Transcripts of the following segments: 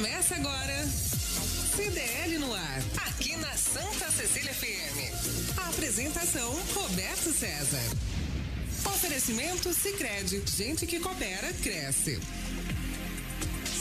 Começa agora. CDL no ar, aqui na Santa Cecília FM. A apresentação Roberto César. Oferecimento Sicredi, gente que coopera cresce.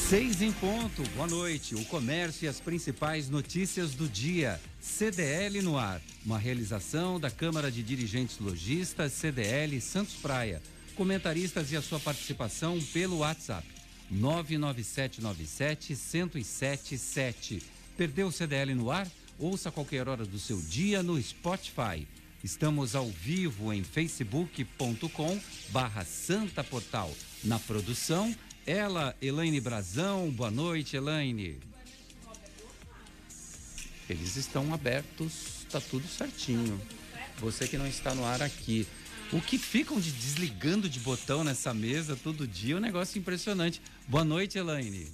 Seis em ponto, boa noite. O comércio e as principais notícias do dia. CDL no ar, uma realização da Câmara de Dirigentes Logistas CDL Santos Praia. Comentaristas e a sua participação pelo WhatsApp 99797 1077. Perdeu o CDL no ar? Ouça a qualquer hora do seu dia no Spotify. Estamos ao vivo em facebook.com barra Santa Portal. Na produção, ela, Elaine Brazão. Boa noite, Elaine. Eles estão abertos, tá tudo certinho. Você que não está no ar aqui. O que ficam de desligando de botão nessa mesa todo dia é um negócio impressionante. Boa noite, Elaine.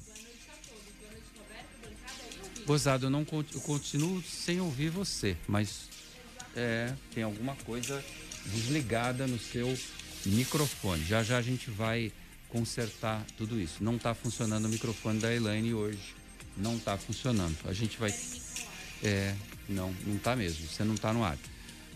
Gozado, eu não eu continuo sem ouvir você, mas é, tem alguma coisa desligada no seu microfone. Já já a gente vai consertar tudo isso. Não está funcionando o microfone da Elaine hoje. Não está funcionando. A gente vai. É, não, não está mesmo. Você não está no ar.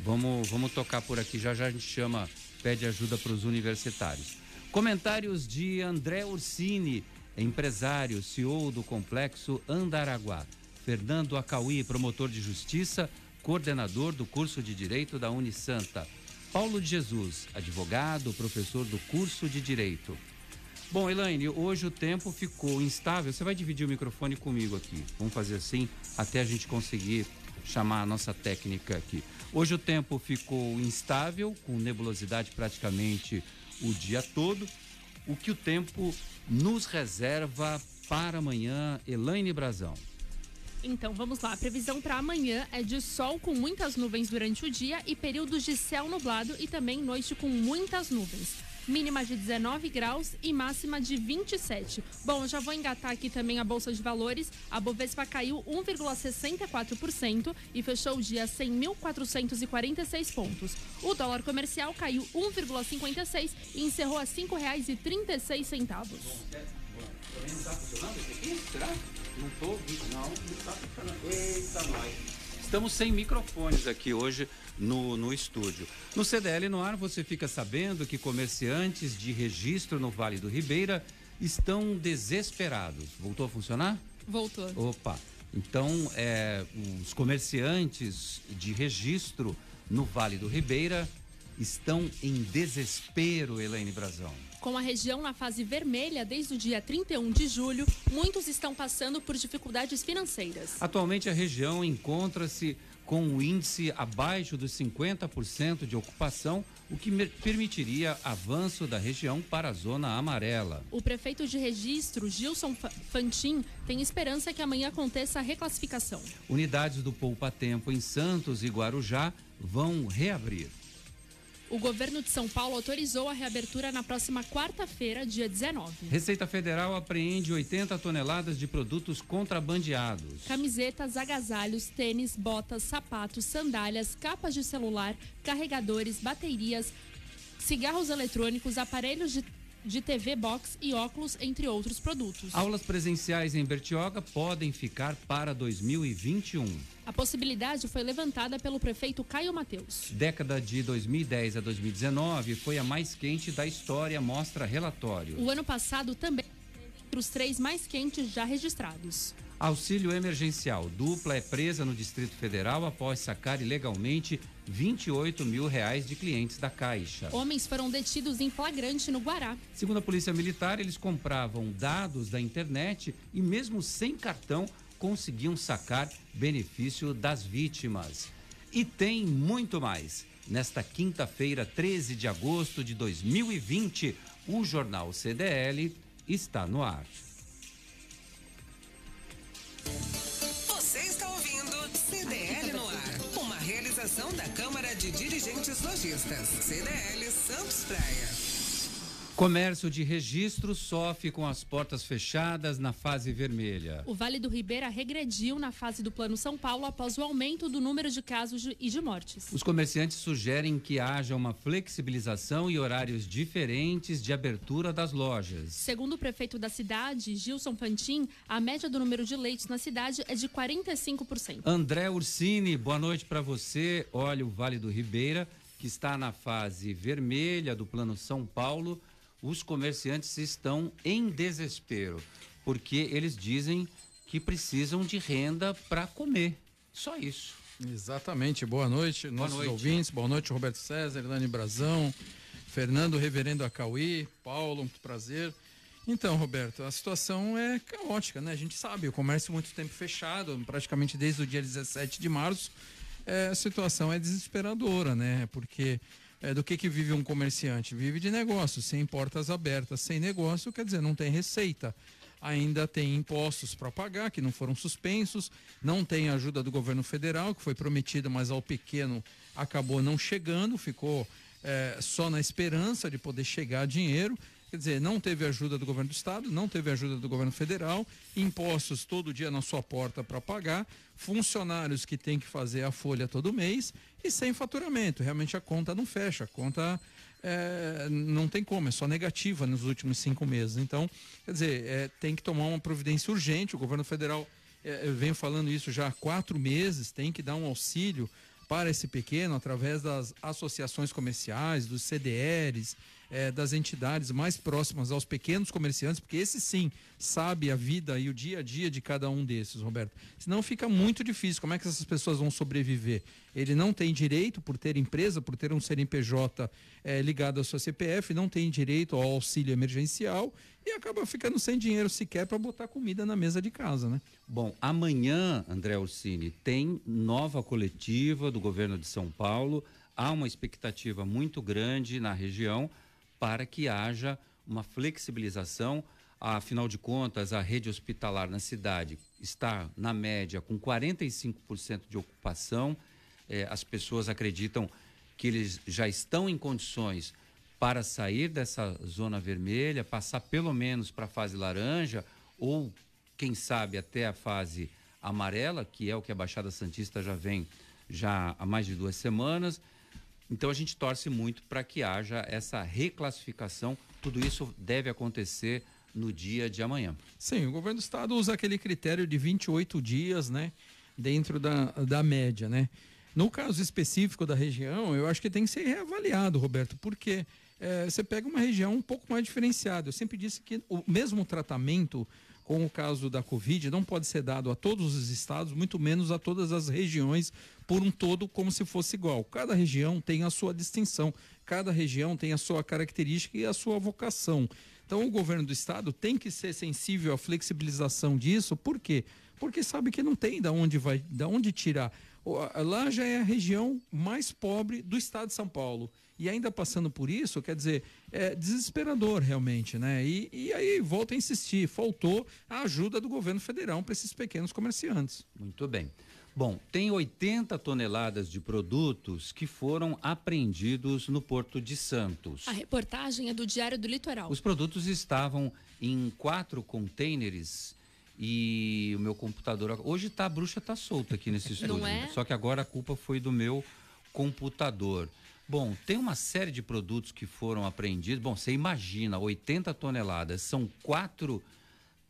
Vamos, vamos tocar por aqui. Já já a gente chama, pede ajuda para os universitários. Comentários de André Ursini, empresário, CEO do complexo Andaraguá. Fernando Acauí, promotor de justiça, coordenador do curso de Direito da Unisanta. Paulo de Jesus, advogado, professor do curso de Direito. Bom, Elaine, hoje o tempo ficou instável. Você vai dividir o microfone comigo aqui. Vamos fazer assim até a gente conseguir chamar a nossa técnica aqui. Hoje o tempo ficou instável, com nebulosidade praticamente o dia todo. O que o tempo nos reserva para amanhã, Elaine Brazão? Então vamos lá. A previsão para amanhã é de sol com muitas nuvens durante o dia e períodos de céu nublado e também noite com muitas nuvens. Mínima de 19 graus e máxima de 27. Bom, já vou engatar aqui também a Bolsa de Valores. A Bovespa caiu 1,64% e fechou o dia 100.446 pontos. O dólar comercial caiu 1,56 e encerrou a R$ 5,36. Também não está funcionando esse aqui? Será? Não ouvindo, não, não está funcionando. Eita, nós. Estamos sem microfones aqui hoje no, no estúdio. No CDL no ar, você fica sabendo que comerciantes de registro no Vale do Ribeira estão desesperados. Voltou a funcionar? Voltou. Opa. Então, é, os comerciantes de registro no Vale do Ribeira estão em desespero, Elaine Brazão. Com a região na fase vermelha desde o dia 31 de julho, muitos estão passando por dificuldades financeiras. Atualmente, a região encontra-se com o índice abaixo dos 50% de ocupação, o que permitiria avanço da região para a zona amarela. O prefeito de registro, Gilson Fantin, tem esperança que amanhã aconteça a reclassificação. Unidades do Poupa Tempo em Santos e Guarujá vão reabrir. O governo de São Paulo autorizou a reabertura na próxima quarta-feira, dia 19. Receita Federal apreende 80 toneladas de produtos contrabandeados. Camisetas, agasalhos, tênis, botas, sapatos, sandálias, capas de celular, carregadores, baterias, cigarros eletrônicos, aparelhos de de TV Box e óculos, entre outros produtos. Aulas presenciais em Bertioga podem ficar para 2021. A possibilidade foi levantada pelo prefeito Caio Mateus. Década de 2010 a 2019 foi a mais quente da história, mostra relatório. O ano passado também entre os três mais quentes já registrados. Auxílio emergencial. Dupla é presa no Distrito Federal após sacar ilegalmente 28 mil reais de clientes da Caixa. Homens foram detidos em flagrante no Guará. Segundo a Polícia Militar, eles compravam dados da internet e, mesmo sem cartão, conseguiam sacar benefício das vítimas. E tem muito mais. Nesta quinta-feira, 13 de agosto de 2020, o jornal CDL está no ar. Você está ouvindo CDL no ar, uma realização da Câmara de Dirigentes Lojistas, CDL Santos Praia. Comércio de registro sofre com as portas fechadas na fase vermelha. O Vale do Ribeira regrediu na fase do Plano São Paulo após o aumento do número de casos e de mortes. Os comerciantes sugerem que haja uma flexibilização e horários diferentes de abertura das lojas. Segundo o prefeito da cidade, Gilson Fantin, a média do número de leitos na cidade é de 45%. André Ursini, boa noite para você. Olha, o Vale do Ribeira, que está na fase vermelha do Plano São Paulo os comerciantes estão em desespero, porque eles dizem que precisam de renda para comer. Só isso. Exatamente. Boa noite, boa nossos noite. ouvintes. Boa noite, Roberto César, Dani Brazão, Fernando Reverendo Acauí, Paulo, muito prazer. Então, Roberto, a situação é caótica, né? A gente sabe, o comércio muito tempo fechado, praticamente desde o dia 17 de março. É, a situação é desesperadora, né? Porque é, do que, que vive um comerciante? Vive de negócio, sem portas abertas, sem negócio, quer dizer, não tem receita. Ainda tem impostos para pagar, que não foram suspensos, não tem ajuda do governo federal, que foi prometida, mas ao pequeno acabou não chegando, ficou é, só na esperança de poder chegar dinheiro. Quer dizer, não teve ajuda do governo do estado, não teve ajuda do governo federal, impostos todo dia na sua porta para pagar, funcionários que têm que fazer a folha todo mês e sem faturamento. Realmente a conta não fecha, a conta é, não tem como, é só negativa nos últimos cinco meses. Então, quer dizer, é, tem que tomar uma providência urgente. O governo federal é, vem falando isso já há quatro meses, tem que dar um auxílio para esse pequeno através das associações comerciais, dos CDRs, é, das entidades mais próximas aos pequenos comerciantes, porque esse sim sabe a vida e o dia a dia de cada um desses, Roberto. Senão fica muito difícil. Como é que essas pessoas vão sobreviver? Ele não tem direito, por ter empresa, por ter um CNPJ é, ligado à sua CPF, não tem direito ao auxílio emergencial e acaba ficando sem dinheiro sequer para botar comida na mesa de casa, né? Bom, amanhã, André Orsini, tem nova coletiva do governo de São Paulo. Há uma expectativa muito grande na região para que haja uma flexibilização. Afinal de contas, a rede hospitalar na cidade está, na média, com 45% de ocupação. É, as pessoas acreditam que eles já estão em condições para sair dessa zona vermelha, passar pelo menos para a fase laranja ou, quem sabe, até a fase amarela, que é o que a Baixada Santista já vem já há mais de duas semanas. Então a gente torce muito para que haja essa reclassificação. Tudo isso deve acontecer no dia de amanhã. Sim, o governo do estado usa aquele critério de 28 dias, né, dentro da, da média, né? No caso específico da região, eu acho que tem que ser reavaliado, Roberto, porque é, você pega uma região um pouco mais diferenciada. Eu sempre disse que o mesmo tratamento com o caso da Covid não pode ser dado a todos os estados, muito menos a todas as regiões por um todo, como se fosse igual. Cada região tem a sua distinção, cada região tem a sua característica e a sua vocação. Então, o governo do estado tem que ser sensível à flexibilização disso, por quê? Porque sabe que não tem da onde vai, da onde tirar. Lá já é a região mais pobre do estado de São Paulo e ainda passando por isso, quer dizer, é desesperador realmente, né? E, e aí, volta a insistir, faltou a ajuda do governo federal para esses pequenos comerciantes. Muito bem. Bom, tem 80 toneladas de produtos que foram apreendidos no Porto de Santos. A reportagem é do Diário do Litoral. Os produtos estavam em quatro contêineres e o meu computador hoje tá a bruxa tá solta aqui nesse estúdio. Não é? Só que agora a culpa foi do meu computador. Bom, tem uma série de produtos que foram apreendidos. Bom, você imagina, 80 toneladas, são quatro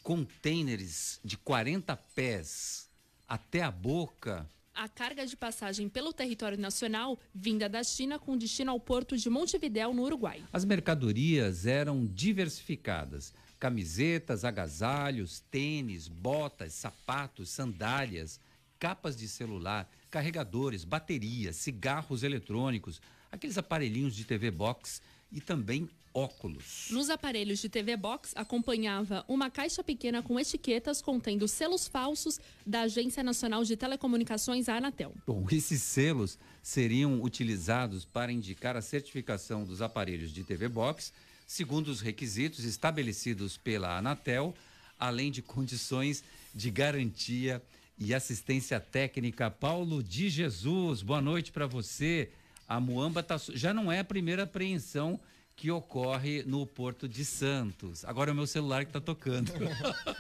containers de 40 pés até a boca. A carga de passagem pelo território nacional vinda da China com destino ao porto de Montevidéu, no Uruguai. As mercadorias eram diversificadas: camisetas, agasalhos, tênis, botas, sapatos, sandálias, capas de celular, carregadores, baterias, cigarros eletrônicos aqueles aparelhinhos de TV Box e também óculos. Nos aparelhos de TV Box acompanhava uma caixa pequena com etiquetas contendo selos falsos da Agência Nacional de Telecomunicações, a Anatel. Bom, esses selos seriam utilizados para indicar a certificação dos aparelhos de TV Box, segundo os requisitos estabelecidos pela Anatel, além de condições de garantia e assistência técnica Paulo de Jesus. Boa noite para você. A Muamba tá, já não é a primeira apreensão que ocorre no Porto de Santos. Agora é o meu celular que está tocando.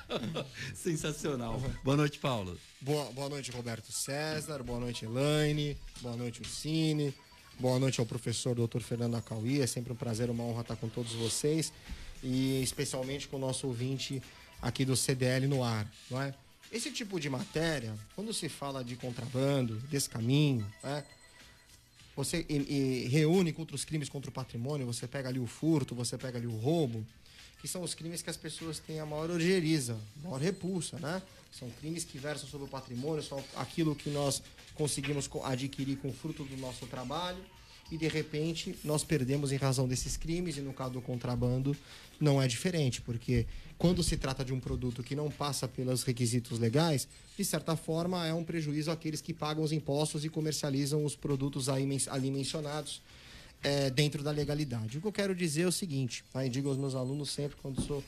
Sensacional. Boa noite, Paulo. Boa, boa noite, Roberto César. Boa noite, Elaine. Boa noite, Ucine. Boa noite ao professor Dr. Fernando Acauí. É sempre um prazer, uma honra estar com todos vocês e especialmente com o nosso ouvinte aqui do CDL no ar, não é? Esse tipo de matéria, quando se fala de contrabando, desse caminho, né? Você e, e reúne contra os crimes contra o patrimônio, você pega ali o furto, você pega ali o roubo, que são os crimes que as pessoas têm a maior ojeriza, a maior repulsa, né? São crimes que versam sobre o patrimônio, são aquilo que nós conseguimos adquirir com o fruto do nosso trabalho e de repente nós perdemos em razão desses crimes e no caso do contrabando não é diferente, porque quando se trata de um produto que não passa pelos requisitos legais, de certa forma é um prejuízo àqueles que pagam os impostos e comercializam os produtos ali mencionados é, dentro da legalidade. O que eu quero dizer é o seguinte, tá? digo aos meus alunos sempre quando sou,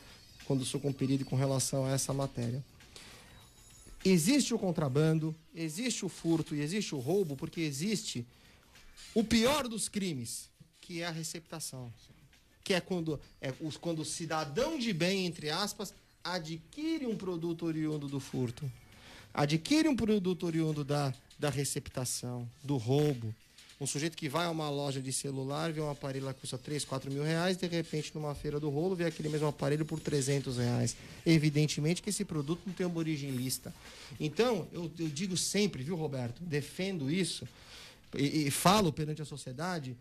quando sou compelido com relação a essa matéria. Existe o contrabando, existe o furto e existe o roubo, porque existe o pior dos crimes, que é a receptação que é quando, é quando o cidadão de bem, entre aspas, adquire um produto oriundo do furto, adquire um produto oriundo da, da receptação, do roubo. Um sujeito que vai a uma loja de celular, vê um aparelho lá que custa 3, 4 mil reais, de repente, numa feira do rolo, vê aquele mesmo aparelho por 300 reais. Evidentemente que esse produto não tem uma origem lista. Então, eu, eu digo sempre, viu, Roberto, defendo isso e, e falo perante a sociedade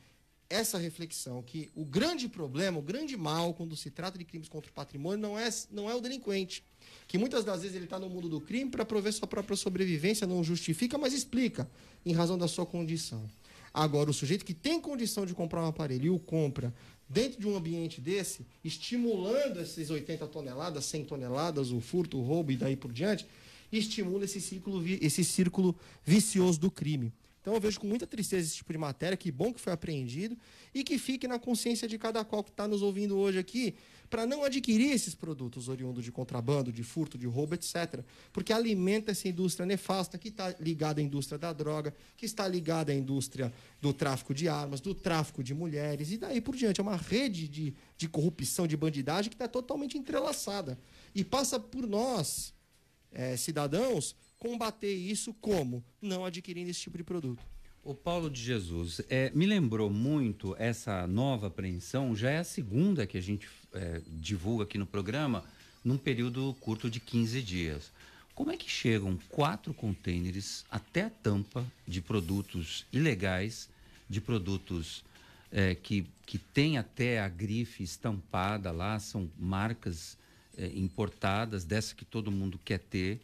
essa reflexão que o grande problema, o grande mal quando se trata de crimes contra o patrimônio não é, não é o delinquente. Que muitas das vezes ele está no mundo do crime para prover sua própria sobrevivência, não justifica, mas explica em razão da sua condição. Agora, o sujeito que tem condição de comprar um aparelho e o compra dentro de um ambiente desse, estimulando esses 80 toneladas, 100 toneladas, o furto, o roubo e daí por diante, estimula esse círculo, esse círculo vicioso do crime. Então eu vejo com muita tristeza esse tipo de matéria, que bom que foi apreendido e que fique na consciência de cada qual que está nos ouvindo hoje aqui, para não adquirir esses produtos oriundos de contrabando, de furto, de roubo, etc. Porque alimenta essa indústria nefasta que está ligada à indústria da droga, que está ligada à indústria do tráfico de armas, do tráfico de mulheres e daí por diante. É uma rede de, de corrupção, de bandidagem que está totalmente entrelaçada. E passa por nós, é, cidadãos, combater isso como? Não adquirindo esse tipo de produto. O Paulo de Jesus, é, me lembrou muito essa nova apreensão, já é a segunda que a gente é, divulga aqui no programa, num período curto de 15 dias. Como é que chegam quatro contêineres até a tampa de produtos ilegais, de produtos é, que, que tem até a grife estampada lá, são marcas é, importadas, dessa que todo mundo quer ter,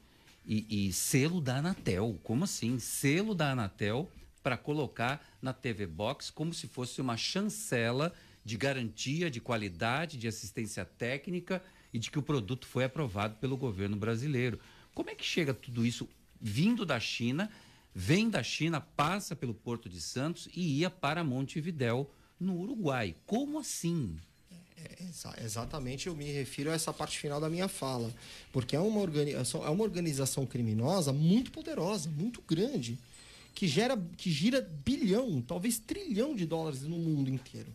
e, e selo da Anatel. Como assim? Selo da Anatel para colocar na TV Box como se fosse uma chancela de garantia de qualidade, de assistência técnica e de que o produto foi aprovado pelo governo brasileiro. Como é que chega tudo isso vindo da China, vem da China, passa pelo Porto de Santos e ia para Montevidéu, no Uruguai? Como assim? É, exatamente, eu me refiro a essa parte final da minha fala. Porque é uma, organização, é uma organização criminosa muito poderosa, muito grande, que, gera, que gira bilhão, talvez trilhão de dólares no mundo inteiro.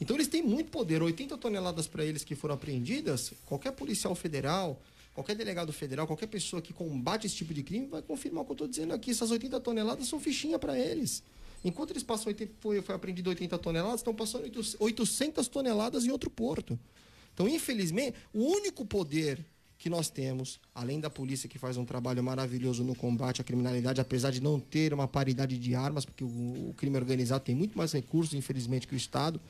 Então eles têm muito poder. 80 toneladas para eles que foram apreendidas, qualquer policial federal, qualquer delegado federal, qualquer pessoa que combate esse tipo de crime vai confirmar o que eu estou dizendo aqui. Essas 80 toneladas são fichinha para eles. Enquanto eles passam 80, foi, foi apreendido 80 toneladas, estão passando 800 toneladas em outro porto. Então, infelizmente, o único poder que nós temos, além da polícia que faz um trabalho maravilhoso no combate à criminalidade, apesar de não ter uma paridade de armas, porque o, o crime organizado tem muito mais recursos, infelizmente, que o Estado.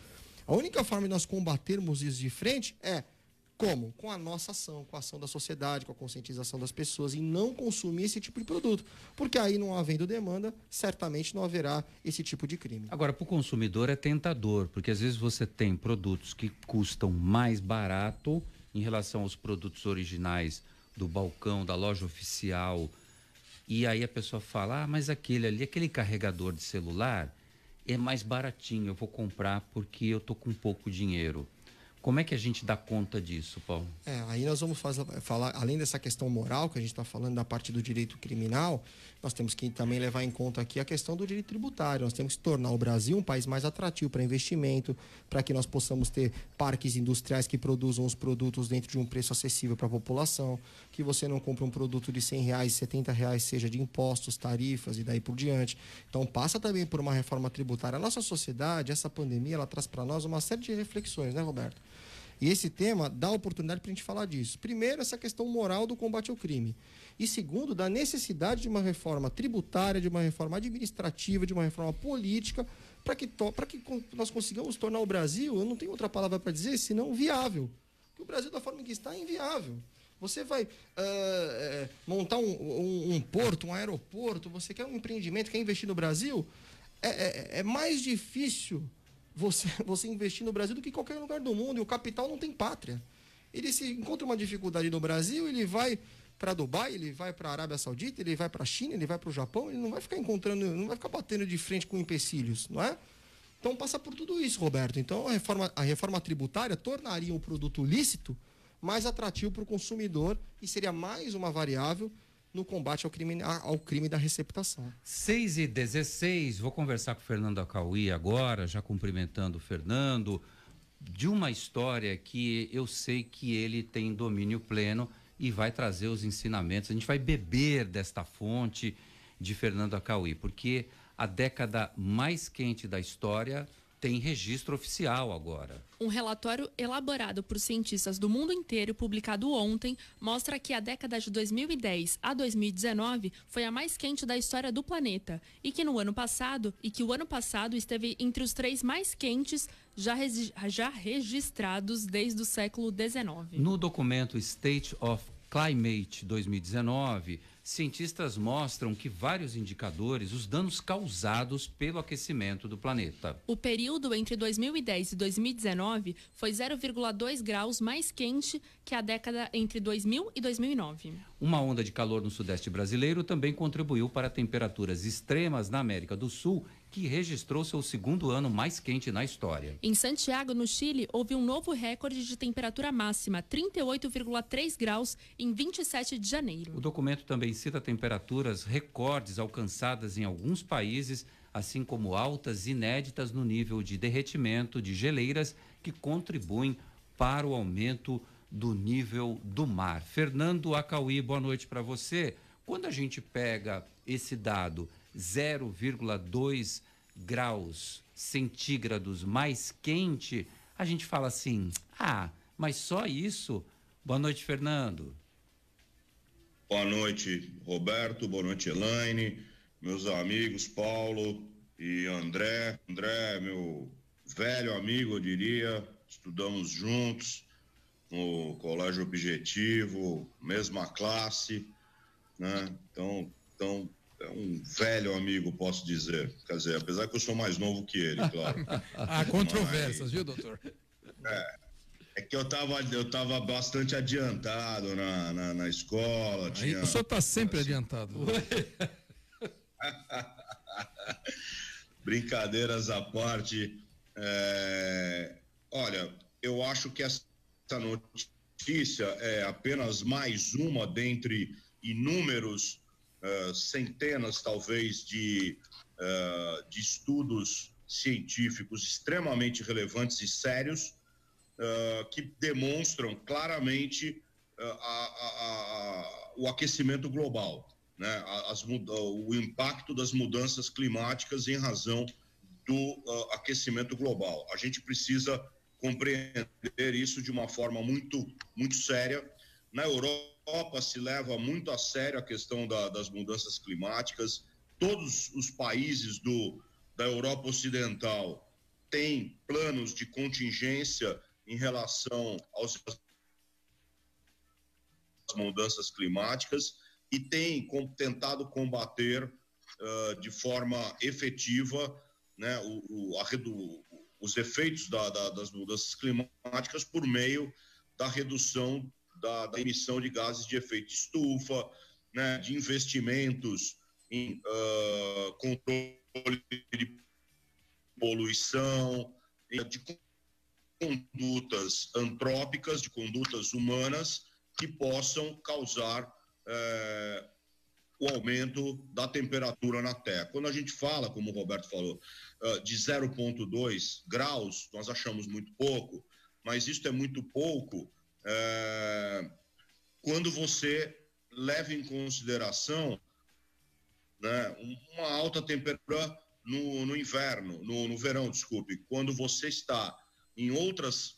A única forma de nós combatermos isso de frente é como? Com a nossa ação, com a ação da sociedade, com a conscientização das pessoas e não consumir esse tipo de produto. Porque aí, não havendo demanda, certamente não haverá esse tipo de crime. Agora, para o consumidor é tentador, porque às vezes você tem produtos que custam mais barato em relação aos produtos originais do balcão, da loja oficial. E aí a pessoa fala: ah, mas aquele ali, aquele carregador de celular é mais baratinho, eu vou comprar porque eu tô com pouco dinheiro. Como é que a gente dá conta disso, Paulo? É, aí nós vamos fazer, falar, além dessa questão moral que a gente está falando da parte do direito criminal, nós temos que também levar em conta aqui a questão do direito tributário. Nós temos que tornar o Brasil um país mais atrativo para investimento, para que nós possamos ter parques industriais que produzam os produtos dentro de um preço acessível para a população, que você não compre um produto de 100 reais, 70 reais, seja de impostos, tarifas e daí por diante. Então passa também por uma reforma tributária. A nossa sociedade, essa pandemia, ela traz para nós uma série de reflexões, né, Roberto? E esse tema dá oportunidade para a gente falar disso. Primeiro, essa questão moral do combate ao crime. E segundo, da necessidade de uma reforma tributária, de uma reforma administrativa, de uma reforma política, para que, que nós consigamos tornar o Brasil, eu não tenho outra palavra para dizer, senão viável. Porque o Brasil, da forma que está, é inviável. Você vai uh, montar um, um, um, porto, um aeroporto, você quer um empreendimento, quer investir no Brasil, é, é, é mais difícil você, você investir no Brasil do que qualquer lugar do mundo. E o capital não tem pátria. Ele se encontra uma dificuldade no Brasil, ele vai para Dubai, ele vai para a Arábia Saudita, ele vai para a China, ele vai para o Japão, ele não vai ficar encontrando, não vai ficar batendo de frente com empecilhos, não é? Então passa por tudo isso, Roberto. Então a reforma, a reforma tributária tornaria um produto lícito mais atrativo para o consumidor e seria mais uma variável no combate ao crime, ao crime da receptação. 6 e 16, vou conversar com o Fernando Acauí agora, já cumprimentando o Fernando, de uma história que eu sei que ele tem domínio pleno e vai trazer os ensinamentos. A gente vai beber desta fonte de Fernando Acauí, porque a década mais quente da história tem registro oficial agora. Um relatório elaborado por cientistas do mundo inteiro, publicado ontem, mostra que a década de 2010 a 2019 foi a mais quente da história do planeta e que no ano passado e que o ano passado esteve entre os três mais quentes já, já registrados desde o século 19. No documento State of Climate 2019 cientistas mostram que vários indicadores os danos causados pelo aquecimento do planeta. O período entre 2010 e 2019 foi 0,2 graus mais quente que a década entre 2000 e 2009. Uma onda de calor no sudeste brasileiro também contribuiu para temperaturas extremas na América do Sul que registrou seu segundo ano mais quente na história. Em Santiago, no Chile, houve um novo recorde de temperatura máxima, 38,3 graus, em 27 de janeiro. O documento também cita temperaturas recordes alcançadas em alguns países, assim como altas inéditas no nível de derretimento de geleiras que contribuem para o aumento do nível do mar. Fernando Acauí, boa noite para você. Quando a gente pega esse dado 0,2 graus centígrados mais quente, a gente fala assim: ah, mas só isso? Boa noite, Fernando. Boa noite, Roberto. Boa noite, Elaine. Meus amigos Paulo e André. André, meu velho amigo, eu diria. Estudamos juntos no Colégio Objetivo, mesma classe, né? Então, então é um velho amigo, posso dizer. Quer dizer, apesar que eu sou mais novo que ele, claro. Há controvérsias, viu, doutor? É, é que eu estava eu tava bastante adiantado na, na, na escola. Tinha, o senhor está sempre assim, adiantado. Brincadeiras à parte. É, olha, eu acho que essa notícia é apenas mais uma dentre inúmeros centenas, talvez, de, uh, de estudos científicos extremamente relevantes e sérios uh, que demonstram claramente a, a, a, o aquecimento global, né? As, o impacto das mudanças climáticas em razão do aquecimento global. A gente precisa compreender isso de uma forma muito, muito séria. Na Europa, se leva muito a sério a questão da, das mudanças climáticas. Todos os países do, da Europa Ocidental têm planos de contingência em relação aos mudanças climáticas e têm tentado combater uh, de forma efetiva né, o, o, a, os efeitos da, da, das mudanças climáticas por meio da redução da, da emissão de gases de efeito estufa, né, de investimentos em uh, controle de poluição, de condutas antrópicas, de condutas humanas que possam causar é, o aumento da temperatura na Terra. Quando a gente fala, como o Roberto falou, de 0,2 graus, nós achamos muito pouco, mas isso é muito pouco é, quando você leva em consideração né, uma alta temperatura no, no inverno, no, no verão, desculpe, quando você está em outras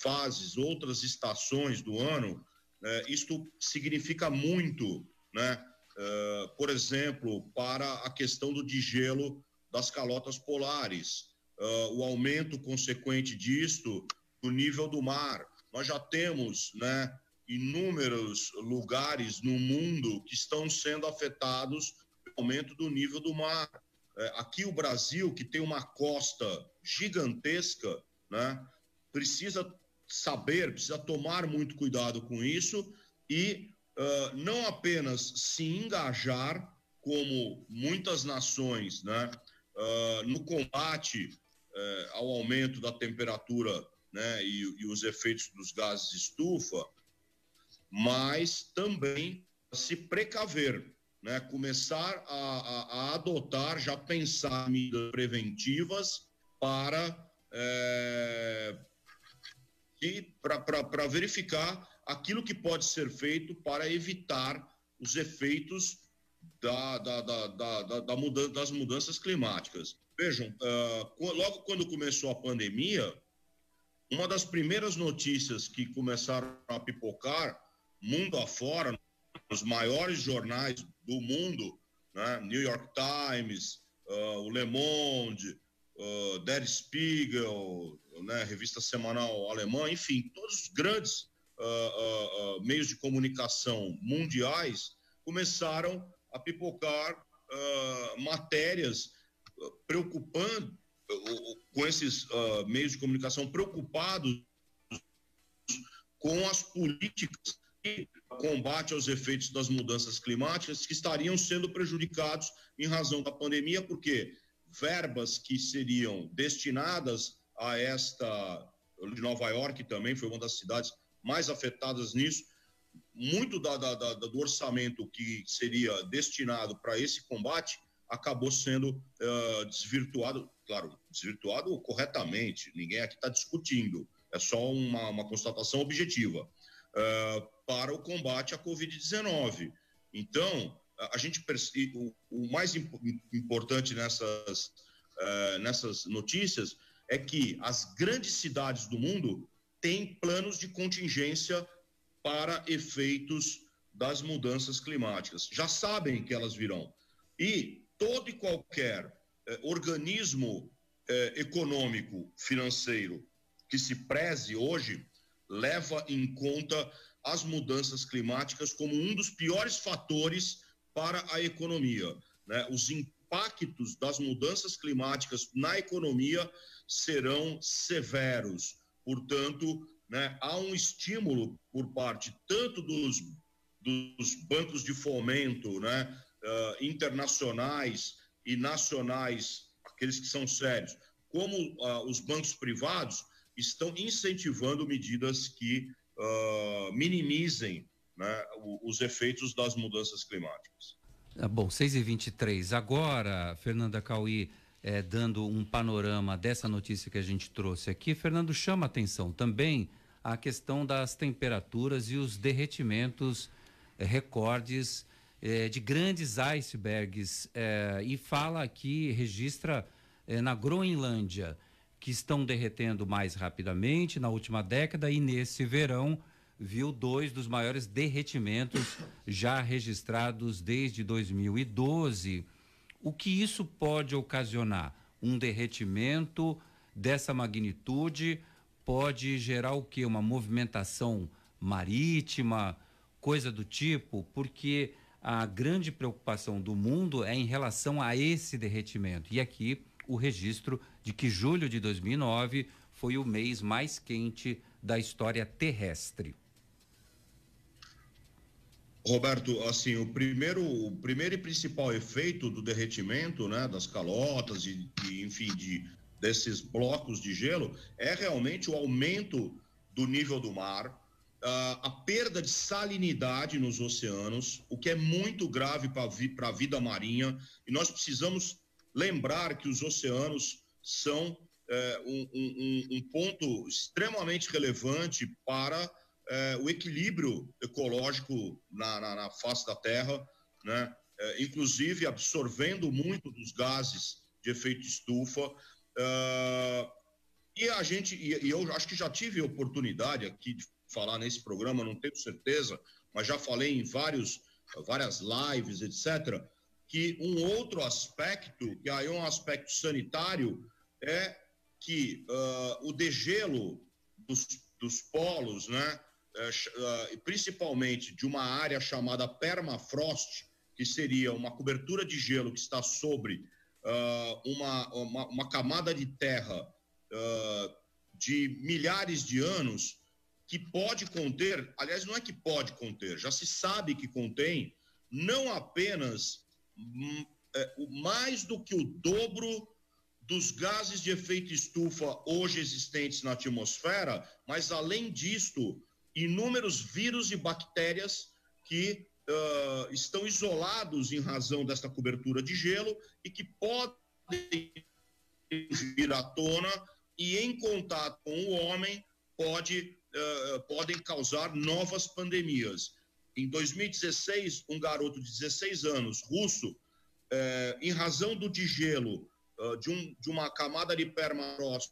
fases, outras estações do ano, é, isto significa muito, né? Uh, por exemplo, para a questão do digelo das calotas polares, uh, o aumento consequente disto do nível do mar. Nós já temos, né, inúmeros lugares no mundo que estão sendo afetados pelo aumento do nível do mar. É, aqui o Brasil, que tem uma costa gigantesca, né, precisa saber, precisa tomar muito cuidado com isso e uh, não apenas se engajar, como muitas nações, né, uh, no combate uh, ao aumento da temperatura né, e, e os efeitos dos gases estufa, mas também se precaver, né, começar a, a, a adotar, já pensar medidas preventivas para é, para verificar aquilo que pode ser feito para evitar os efeitos da, da, da, da, da mudança, das mudanças climáticas. Vejam, uh, logo quando começou a pandemia, uma das primeiras notícias que começaram a pipocar mundo afora, nos maiores jornais do mundo, né? New York Times, uh, o Le Monde, uh, Der Spiegel, né? revista semanal alemã, enfim, todos os grandes uh, meios de comunicação mundiais começaram a pipocar matérias preocupando com esses meios de comunicação preocupados com as políticas combate aos efeitos das mudanças climáticas que estariam sendo prejudicados em razão da pandemia, porque verbas que seriam destinadas a esta de Nova York também foi uma das cidades mais afetadas nisso. Muito da, da, da, do orçamento que seria destinado para esse combate acabou sendo uh, desvirtuado, claro, desvirtuado corretamente. Ninguém aqui está discutindo. É só uma, uma constatação objetiva uh, para o combate à Covid-19. Então, a gente o, o mais imp importante nessas, uh, nessas notícias é que as grandes cidades do mundo têm planos de contingência para efeitos das mudanças climáticas. Já sabem que elas virão. E todo e qualquer eh, organismo eh, econômico, financeiro que se preze hoje leva em conta as mudanças climáticas como um dos piores fatores para a economia. Né? Os impactos das mudanças climáticas na economia serão severos. Portanto, né, há um estímulo por parte tanto dos, dos bancos de fomento né, uh, internacionais e nacionais, aqueles que são sérios, como uh, os bancos privados, estão incentivando medidas que uh, minimizem né, os efeitos das mudanças climáticas. Ah, bom, 6 e 23 Agora, Fernanda Cauí, é, dando um panorama dessa notícia que a gente trouxe aqui, Fernando chama atenção também a questão das temperaturas e os derretimentos é, recordes é, de grandes icebergs e fala aqui, registra na Groenlândia que estão derretendo mais rapidamente na última década e nesse verão viu dois dos maiores derretimentos já registrados desde 2012. O que isso pode ocasionar? Um derretimento dessa magnitude pode gerar o que? Uma movimentação marítima, coisa do tipo, porque a grande preocupação do mundo é em relação a esse derretimento. E aqui o registro de que julho de 2009 foi o mês mais quente da história terrestre. Roberto, assim, o primeiro, o primeiro e principal efeito do derretimento, né, das calotas e, de, enfim, de, desses blocos de gelo é realmente o aumento do nível do mar, a perda de salinidade nos oceanos, o que é muito grave para vi a vida marinha, e nós precisamos lembrar que os oceanos são uh, um, um, um, ponto extremamente relevante para uh, o equilíbrio ecológico na, na, na face da Terra, né? Eh, inclusive absorvendo muito dos gases de efeito estufa. Uh, e a gente, e, e, eu acho que já tive oportunidade aqui de falar nesse programa, não tenho certeza, mas já falei em vários, várias lives, etc., que um outro aspecto, que aí é um aspecto sanitário, é que uh, o degelo dos, dos polos, né, uh, principalmente de uma área chamada permafrost, que seria uma cobertura de gelo que está sobre uh, uma, uma, uma, camada de terra de milhares de anos, que pode conter, aliás, não é que pode conter, já se sabe que contém não apenas hum, é, mais do que o dobro dos gases de efeito estufa hoje existentes na atmosfera, mas além disto, inúmeros vírus e bactérias que uh, estão isolados em razão desta cobertura de gelo e que podem vir à tona e em contato com o homem pode, uh, podem causar novas pandemias. Em 2016, um garoto de 16 anos, russo, uh, em razão do digelo uh, de, um, de uma camada de permafrost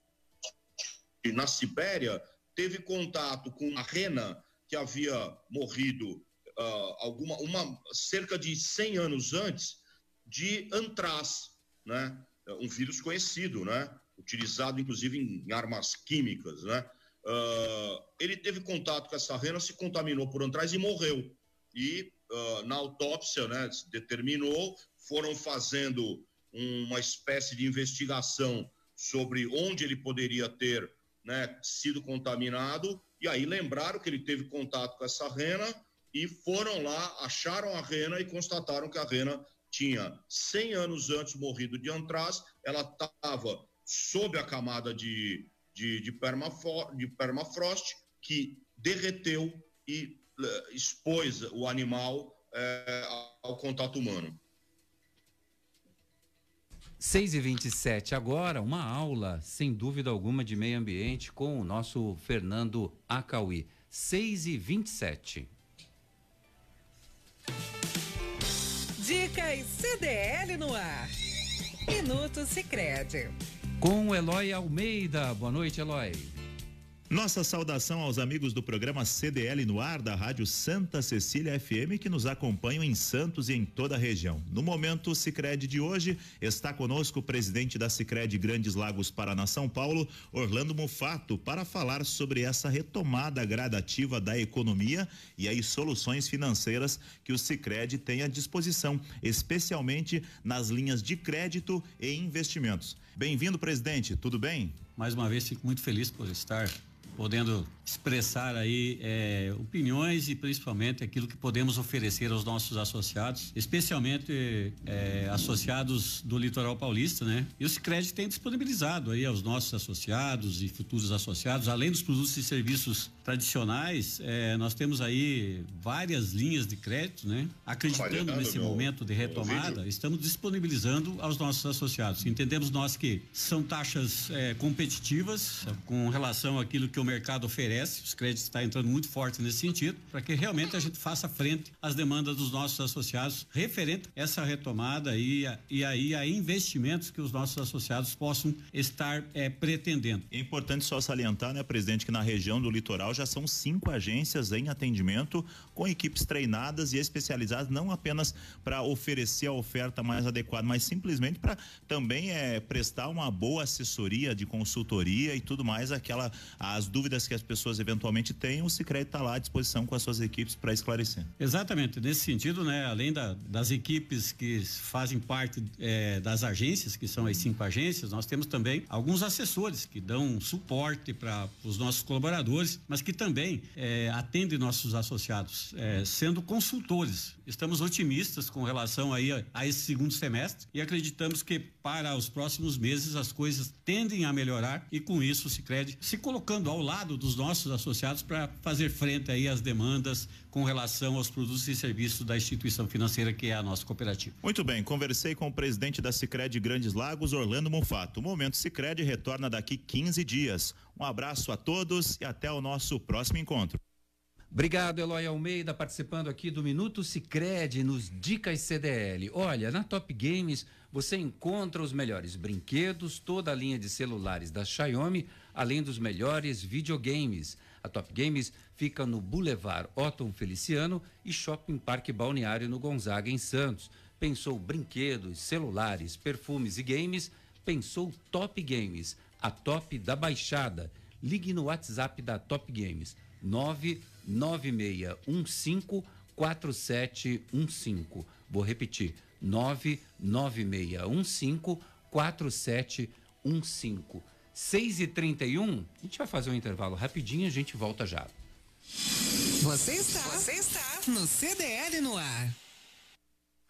na Sibéria, teve contato com uma rena que havia morrido uh, alguma, uma, cerca de 100 anos antes de antraz, né? um vírus conhecido, né? utilizado inclusive em armas químicas. Né? Uh, ele teve contato com essa rena, se contaminou por antraz e morreu. E uh, na autópsia né, determinou, foram fazendo uma espécie de investigação sobre onde ele poderia ter né, sido contaminado, e aí lembraram que ele teve contato com essa rena e foram lá, acharam a rena e constataram que a rena tinha 100 anos antes morrido de antraz, ela estava sob a camada de, de, de, de permafrost, que derreteu e uh, expôs o animal uh, ao contato humano. 6 e 27 agora, uma aula, sem dúvida alguma, de meio ambiente com o nosso Fernando Acauí. 6 e 27 Dicas CDL no ar. Minuto Sicredi. Com o Eloy Almeida. Boa noite, Eloy. Nossa saudação aos amigos do programa CDL no ar da Rádio Santa Cecília FM que nos acompanham em Santos e em toda a região. No momento Sicredi de hoje está conosco o presidente da Sicredi Grandes Lagos Paraná São Paulo, Orlando Mufato, para falar sobre essa retomada gradativa da economia e as soluções financeiras que o Sicredi tem à disposição, especialmente nas linhas de crédito e investimentos. Bem-vindo, presidente. Tudo bem? Mais uma vez fico muito feliz por estar podendo expressar aí é, opiniões e principalmente aquilo que podemos oferecer aos nossos associados, especialmente é, associados do litoral paulista, né? E o Sicredi tem disponibilizado aí aos nossos associados e futuros associados, além dos produtos e serviços tradicionais, é, nós temos aí várias linhas de crédito, né? Acreditando nesse momento de retomada, estamos disponibilizando aos nossos associados. Entendemos nós que são taxas é, competitivas com relação àquilo que o mercado oferece, os créditos estão entrando muito forte nesse sentido, para que realmente a gente faça frente às demandas dos nossos associados referente a essa retomada e, e aí a investimentos que os nossos associados possam estar é, pretendendo. É importante só salientar, né, presidente, que na região do litoral já são cinco agências em atendimento com equipes treinadas e especializadas não apenas para oferecer a oferta mais adequada, mas simplesmente para também é prestar uma boa assessoria de consultoria e tudo mais aquela as dúvidas que as pessoas eventualmente tenham, o Sicredi está lá à disposição com as suas equipes para esclarecer. Exatamente, nesse sentido, né, além da, das equipes que fazem parte é, das agências, que são as cinco agências, nós temos também alguns assessores que dão suporte para os nossos colaboradores, mas que também é, atendem nossos associados, é, sendo consultores. Estamos otimistas com relação aí a, a esse segundo semestre e acreditamos que para os próximos meses as coisas tendem a melhorar e com isso o Sicredi se colocando ao lado dos nossos associados para fazer frente aí às demandas com relação aos produtos e serviços da instituição financeira que é a nossa cooperativa. Muito bem, conversei com o presidente da Sicredi Grandes Lagos, Orlando Mufato. O Momento Sicredi retorna daqui 15 dias. Um abraço a todos e até o nosso próximo encontro. Obrigado, Eloy Almeida, participando aqui do Minuto Sicredi nos Dicas CDL. Olha, na Top Games você encontra os melhores brinquedos, toda a linha de celulares da Xiaomi, além dos melhores videogames. A Top Games fica no Boulevard Otton Feliciano e Shopping Parque Balneário no Gonzaga, em Santos. Pensou brinquedos, celulares, perfumes e games? Pensou Top Games, a top da baixada. Ligue no WhatsApp da Top Games, 99615 4715. Vou repetir, 99615 4715. 6 e 31 a gente vai fazer um intervalo rapidinho, a gente volta já. Você está, você está no CDL no ar.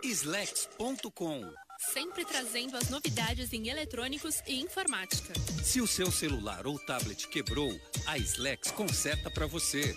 Slex.com sempre trazendo as novidades em eletrônicos e informática. Se o seu celular ou tablet quebrou, a Slex conserta para você.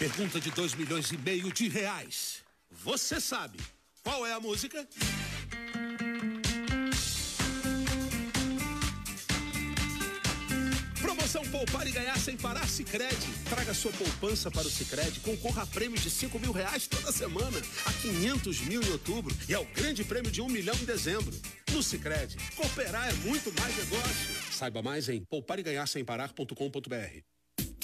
pergunta de 2 milhões e meio de reais. Você sabe qual é a música? Promoção Poupar e Ganhar Sem Parar Cicred. Traga sua poupança para o Cicred, concorra a prêmios de 5 mil reais toda semana, a 500 mil em outubro e ao grande prêmio de um milhão em dezembro. No Cicred, cooperar é muito mais negócio. Saiba mais em poupareganharsemparar.com.br.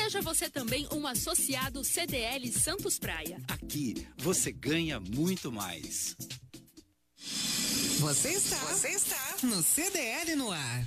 Seja você também um associado CDL Santos Praia. Aqui você ganha muito mais. Você está, você está no CDL no ar.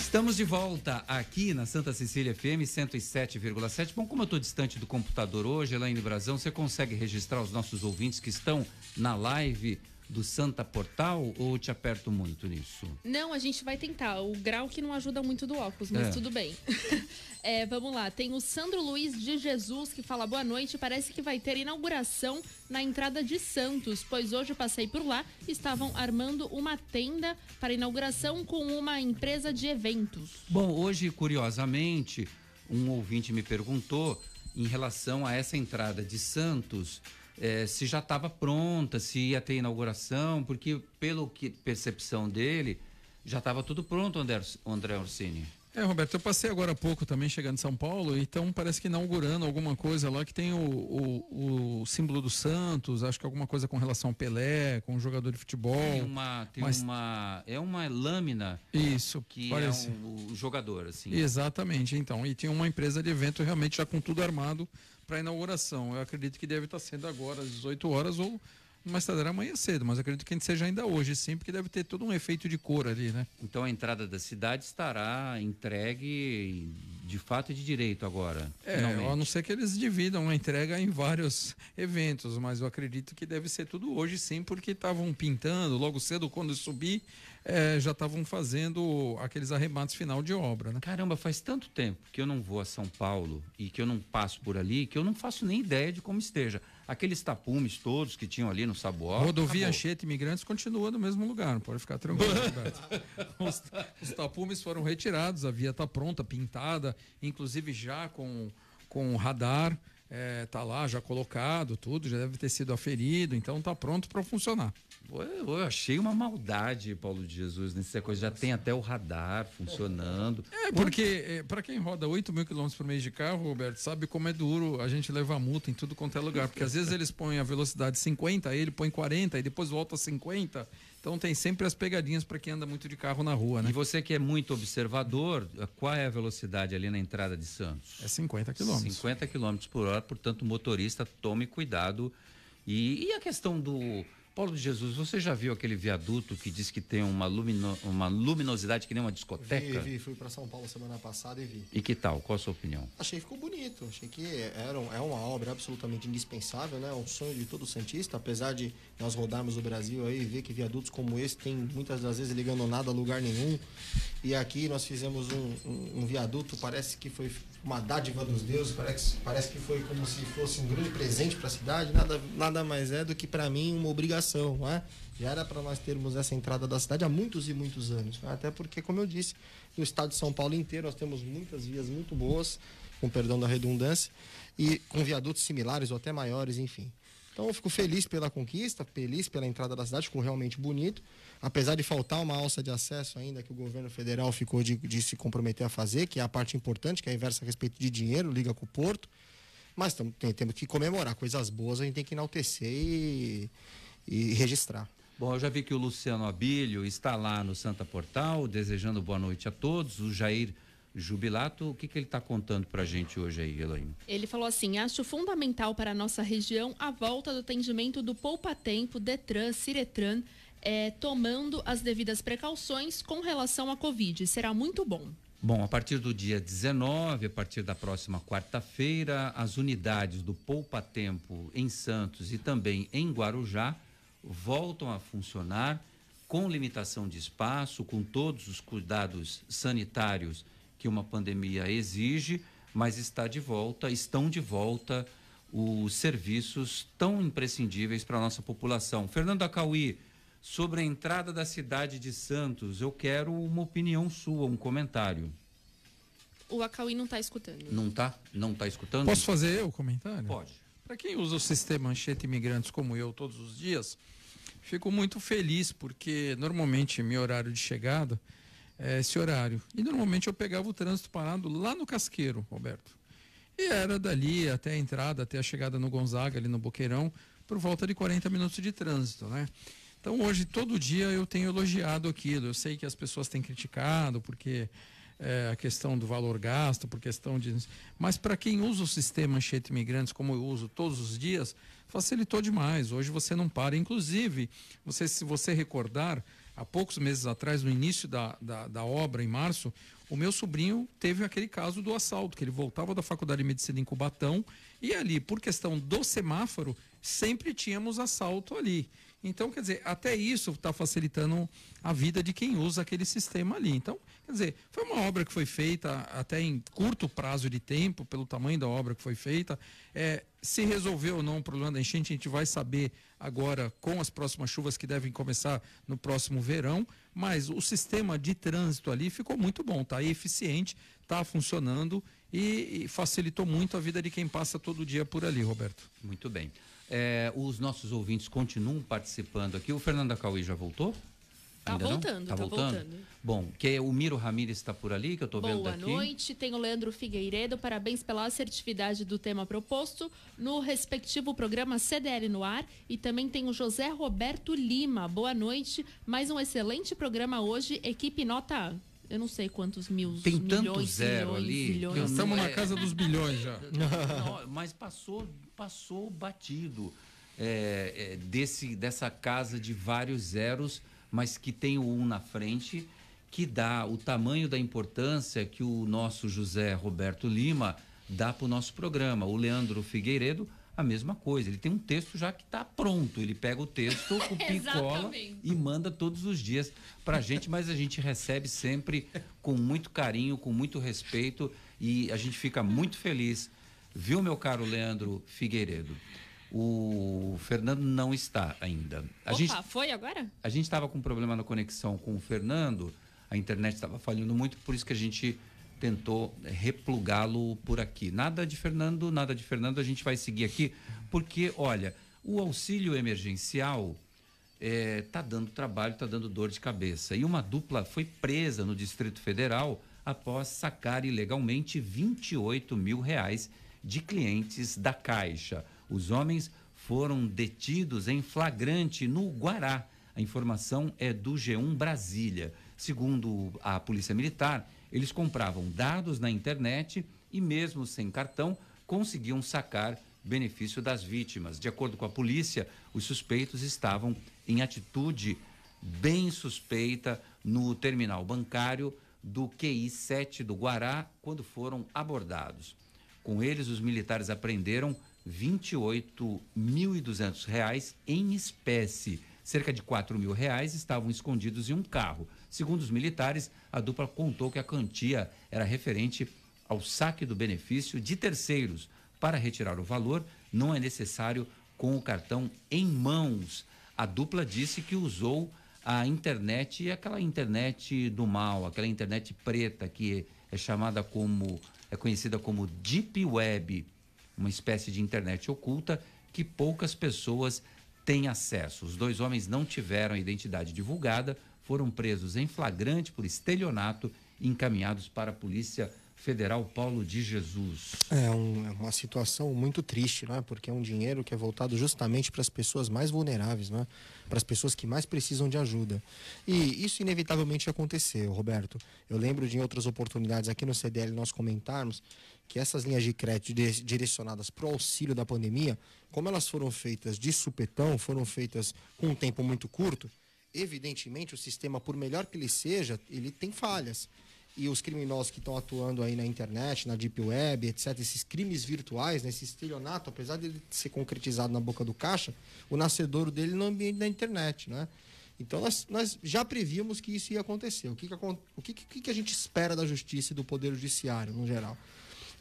Estamos de volta aqui na Santa Cecília FM 107,7. Bom, como eu estou distante do computador hoje, Elaine Brazão, você consegue registrar os nossos ouvintes que estão na live do Santa Portal ou te aperto muito nisso? Não, a gente vai tentar. O grau que não ajuda muito do óculos, mas É. tudo bem. É, vamos lá. Tem o Sandro Luiz de Jesus que fala boa noite. Parece que vai ter inauguração na entrada de Santos, pois hoje eu passei por lá. Estavam armando uma tenda para inauguração com uma empresa de eventos. Bom, hoje, curiosamente, um ouvinte me perguntou em relação a essa entrada de Santos, eh, se já estava pronta, se ia ter inauguração, porque pelo que percepção dele, já estava tudo pronto, André, André Orsini. É, Roberto, eu passei agora há pouco também chegando em São Paulo, então parece que inaugurando alguma coisa lá que tem o, o, o símbolo do Santos, acho que alguma coisa com relação ao Pelé, com o jogador de futebol. Tem uma, tem mas- uma, é uma lâmina Isso, que parece. é um, o jogador, assim. Exatamente, então. E tinha uma empresa de evento realmente já com tudo armado para inauguração. Eu acredito que deve estar sendo agora às 18 horas ou mais tarde amanhã cedo, mas acredito que seja ainda hoje, sim, porque deve ter todo um efeito de cor ali, né? Então a entrada da cidade estará entregue de fato e de direito agora. É, a não ser que eles dividam a entrega em vários eventos, mas eu acredito que deve ser tudo hoje sim, porque estavam pintando logo cedo quando subir, é, já estavam fazendo aqueles arremates final de obra, né? Caramba, faz tanto tempo que eu não vou a São Paulo e que eu não passo por ali, que eu não faço nem ideia de como esteja. Aqueles tapumes todos que tinham ali no Saboó. Rodovia Anchieta Imigrantes continua no mesmo lugar, não pode ficar tranquilo, os, os tapumes foram retirados, a via está pronta, pintada, inclusive já com, com radar é, tá lá já colocado, tudo, já deve ter sido aferido, então tá pronto para funcionar. Eu, eu, achei uma maldade, Paulo de Jesus, nessa coisa. Já tem até o radar funcionando. É, porque é, para quem roda 8 mil quilômetros por mês de carro, Roberto, sabe como é duro a gente levar multa em tudo quanto é lugar. Porque às vezes eles põem a velocidade 50, aí ele põe 40 e depois volta a 50. Então tem sempre as pegadinhas para quem anda muito de carro na rua, né? E você que é muito observador, qual é a velocidade ali na entrada de Santos? É 50 quilômetros. 50 quilômetros por hora, portanto, motorista, tome cuidado. E, e a questão do Paulo de Jesus, você já viu aquele viaduto que diz que tem uma, lumino, uma luminosidade que nem uma discoteca? Vi, vi. Fui para São Paulo semana passada e vi. E que tal? Qual a sua opinião? Achei que ficou bonito. Achei que era, é uma obra absolutamente indispensável, né? Um sonho de todo Santista, apesar de nós rodarmos o Brasil aí e ver que viadutos como esse tem muitas das vezes ligando nada a lugar nenhum. E aqui nós fizemos um, um, um viaduto, parece que foi uma dádiva dos deuses, parece, parece que foi como se fosse um grande presente para a cidade, nada, nada mais é do que para mim uma obrigação, não é? Já era para nós termos essa entrada da cidade há muitos e muitos anos, até porque, como eu disse, no estado de São Paulo inteiro nós temos muitas vias muito boas, com perdão da redundância, e com viadutos similares ou até maiores, enfim. Então eu fico feliz pela conquista, feliz pela entrada da cidade, ficou realmente bonito apesar de faltar uma alça de acesso ainda que o governo federal ficou de, de se comprometer a fazer, que é a parte importante, que é a inversa a respeito de dinheiro, liga com o Porto. Mas tam, tem, temos que comemorar coisas boas, a gente tem que enaltecer e, e registrar. Bom, eu já vi que o Luciano Abílio está lá no Santa Portal, desejando boa noite a todos. O Jair Jubilato, o que, que ele está contando para a gente hoje aí, Elaine? Ele falou assim: acho fundamental para a nossa região a volta do atendimento do Poupa Tempo, Detran, Ciretran é, tomando as devidas precauções com relação à Covid. Será muito bom. Bom, a partir do dia 19, a partir da próxima quarta-feira, as unidades do Poupa Tempo em Santos e também em Guarujá voltam a funcionar com limitação de espaço, com todos os cuidados sanitários que uma pandemia exige, mas está de volta, estão de volta os serviços tão imprescindíveis para a nossa população. Fernando Acauí, sobre a entrada da cidade de Santos. Eu quero uma opinião sua, um comentário. O Acauí não está escutando. Não está? Não está escutando? Posso fazer o comentário? Pode. Para quem usa o sistema Anchieta Imigrantes como eu todos os dias, fico muito feliz porque normalmente meu horário de chegada é esse horário. E normalmente eu pegava o trânsito parado lá no Casqueiro, Roberto. E era dali até a entrada, até a chegada no Gonzaga, ali no Boqueirão, por volta de 40 minutos de trânsito, né? Então hoje, todo dia eu tenho elogiado aquilo. Eu sei que as pessoas têm criticado, porque é, a questão do valor gasto, por questão de. Mas para quem usa o sistema Anchieta Imigrantes, como eu uso todos os dias, facilitou demais. Hoje você não para. Inclusive, você, se você recordar, há poucos meses atrás, no início da, da, da obra, em março, o meu sobrinho teve aquele caso do assalto, que ele voltava da faculdade de medicina em Cubatão e ali, por questão do semáforo, sempre tínhamos assalto ali. Então, quer dizer, até isso está facilitando a vida de quem usa aquele sistema ali. Então, quer dizer, foi uma obra que foi feita até em curto prazo de tempo, pelo tamanho da obra que foi feita. É, se resolveu ou não o problema da enchente, a gente vai saber agora com as próximas chuvas que devem começar no próximo verão. Mas o sistema de trânsito ali ficou muito bom, está eficiente, está funcionando e, e facilitou muito a vida de quem passa todo dia por ali, Roberto. Muito bem. É, os nossos ouvintes continuam participando aqui. O Fernando Acauí já voltou? Tá Ainda voltando, tá, tá voltando? voltando? Bom, que o Miro Ramires está por ali, que eu estou vendo daqui. Boa noite, tem o Leandro Figueiredo, parabéns pela assertividade do tema proposto no respectivo programa CDL no ar e também tem o José Roberto Lima, boa noite, mais um excelente programa hoje, equipe nota eu não sei quantos mil Tem milhões, tanto zero milhões, ali. Estamos na casa dos bilhões já. Não, mas passou, passou batido é, é, desse, dessa casa de vários zeros, mas que tem o um na frente. que dá o tamanho da importância que o nosso José Roberto Lima dá para o nosso programa. O Leandro Figueiredo, a mesma coisa. Ele tem um texto já que está pronto. Ele pega o texto, copia e cola e manda todos os dias para a gente, mas a gente recebe sempre com muito carinho, com muito respeito e a gente fica muito feliz. Viu, meu caro Leandro Figueiredo? O Fernando não está ainda. A Opa, gente, foi agora? A gente estava com problema na conexão com o Fernando, a internet estava falhando muito, por isso que a gente tentou replugá-lo por aqui. Nada de Fernando, nada de Fernando, a gente vai seguir aqui, porque, olha, o auxílio emergencial está é, dando trabalho, está dando dor de cabeça. E uma dupla foi presa no Distrito Federal após sacar ilegalmente 28 mil reais de clientes da Caixa. Os homens foram detidos em flagrante no Guará. A informação é do G1 Brasília. Segundo a Polícia Militar, eles compravam dados na internet e, mesmo sem cartão, conseguiam sacar benefício das vítimas. De acordo com a polícia, os suspeitos estavam em atitude bem suspeita no terminal bancário do QI 7 do Guará quando foram abordados. Com eles, os militares apreenderam R$ 28.200 em espécie. Cerca de R$ mil reais estavam escondidos em um carro. Segundo os militares, a dupla contou que a quantia era referente ao saque do benefício de terceiros. Para retirar o valor, não é necessário com o cartão em mãos. A dupla disse que usou a internet, aquela internet do mal, aquela internet preta que é chamada como, é conhecida como Deep Web, uma espécie de internet oculta que poucas pessoas têm acesso. Os dois homens não tiveram a identidade divulgada, foram presos em flagrante por estelionato e encaminhados para a Polícia Federal Paulo de Jesus. É, um, é uma situação muito triste, não é? Porque é um dinheiro que é voltado justamente para as pessoas mais vulneráveis, não é? Para as pessoas que mais precisam de ajuda. E isso inevitavelmente aconteceu, Roberto. Eu lembro de em outras oportunidades aqui no CDL nós comentarmos que essas linhas de crédito direcionadas para o auxílio da pandemia, como elas foram feitas de supetão, foram feitas com um tempo muito curto, evidentemente o sistema, por melhor que ele seja, ele tem falhas. E os criminosos que estão atuando aí na internet, na deep web, etc., esses crimes virtuais, né, estelionato, apesar de ele ser concretizado na boca do caixa, o nascedouro dele no ambiente da internet, né? Então nós, nós já prevíamos que isso ia acontecer. O que, que, o que, que a gente espera da justiça e do poder judiciário, no geral?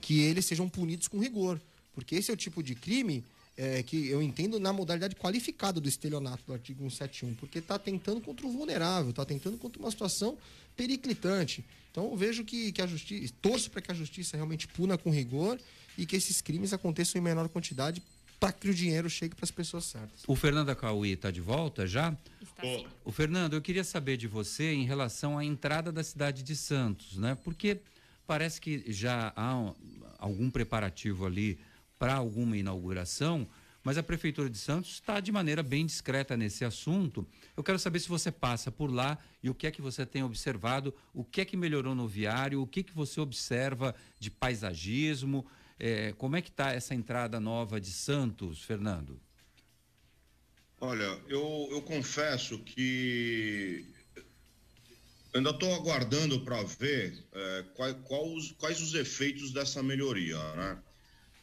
Que eles sejam punidos com rigor. Porque esse é o tipo de crime é, que eu entendo na modalidade qualificada do estelionato do artigo 171, porque está tentando contra o vulnerável, está tentando contra uma situação periclitante. Então eu vejo que, que a justiça, torço para que a justiça realmente puna com rigor e que esses crimes aconteçam em menor quantidade para que o dinheiro chegue para as pessoas certas. O Fernando Acauí está de volta já? Está sim. O Fernando, eu queria saber de você em relação à entrada da cidade de Santos, né? Porque parece que já há algum preparativo ali para alguma inauguração, mas a Prefeitura de Santos está de maneira bem discreta nesse assunto. Eu quero saber se você passa por lá e o que é que você tem observado, o que é que melhorou no viário, o que, que você observa de paisagismo, é, como é que está essa entrada nova de Santos, Fernando? Olha, eu, eu confesso que ainda estou aguardando para ver é, quais, quais, quais os efeitos dessa melhoria, né?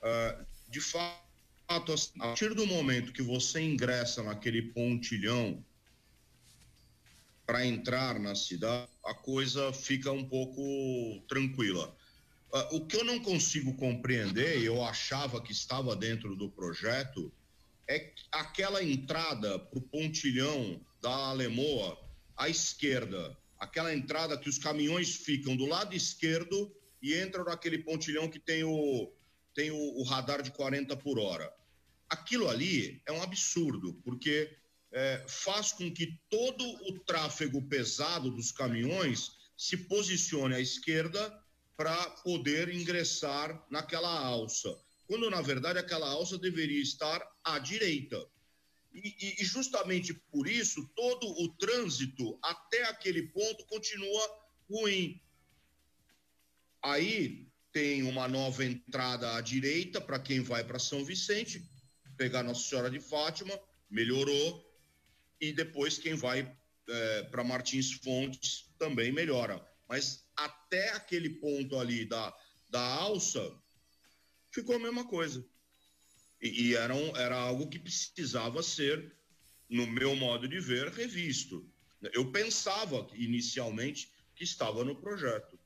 Uh, de fato, assim, a partir do momento que você ingressa naquele pontilhão para entrar na cidade, a coisa fica um pouco tranquila. Uh, o que eu não consigo compreender, eu achava que estava dentro do projeto, é aquela entrada para o pontilhão da Alemoa à esquerda, aquela entrada que os caminhões ficam do lado esquerdo e entram naquele pontilhão que tem o, tem o, o radar de 40 por hora. Aquilo ali é um absurdo, porque é, faz com que todo o tráfego pesado dos caminhões se posicione à esquerda para poder ingressar naquela alça, quando na verdade aquela alça deveria estar à direita. E, e, justamente por isso todo o trânsito até aquele ponto continua ruim. Aí tem uma nova entrada à direita para quem vai para São Vicente, pegar Nossa Senhora de Fátima, melhorou. E depois quem vai é, para Martins Fontes também melhora. Mas até aquele ponto ali da, da alça, ficou a mesma coisa. E, e era, um, era algo que precisava ser, no meu modo de ver, revisto. Eu pensava inicialmente que estava no projeto.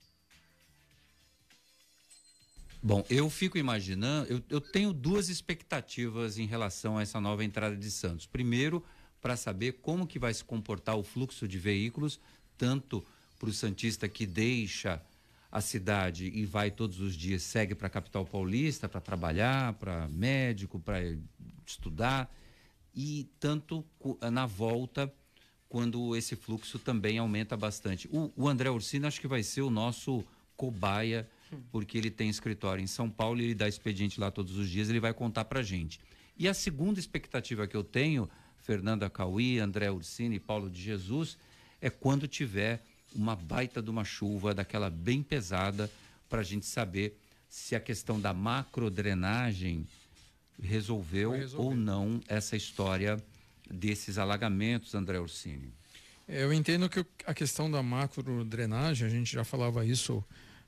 Bom, eu fico imaginando, eu, eu tenho duas expectativas em relação a essa nova entrada de Santos. Primeiro, para saber como que vai se comportar o fluxo de veículos, tanto para o Santista que deixa a cidade e vai todos os dias, segue para a capital paulista para trabalhar, para médico, para estudar, e tanto na volta, quando esse fluxo também aumenta bastante. O, o André Ursino acho que vai ser o nosso cobaia porque ele tem escritório em São Paulo e ele dá expediente lá todos os dias, ele vai contar para gente. E a segunda expectativa que eu tenho, Fernanda Cauí, André Ursini e Paulo de Jesus, é quando tiver uma baita de uma chuva, daquela bem pesada, para a gente saber se a questão da macrodrenagem resolveu ou não essa história desses alagamentos, André Ursini. Eu entendo que a questão da macrodrenagem, a gente já falava isso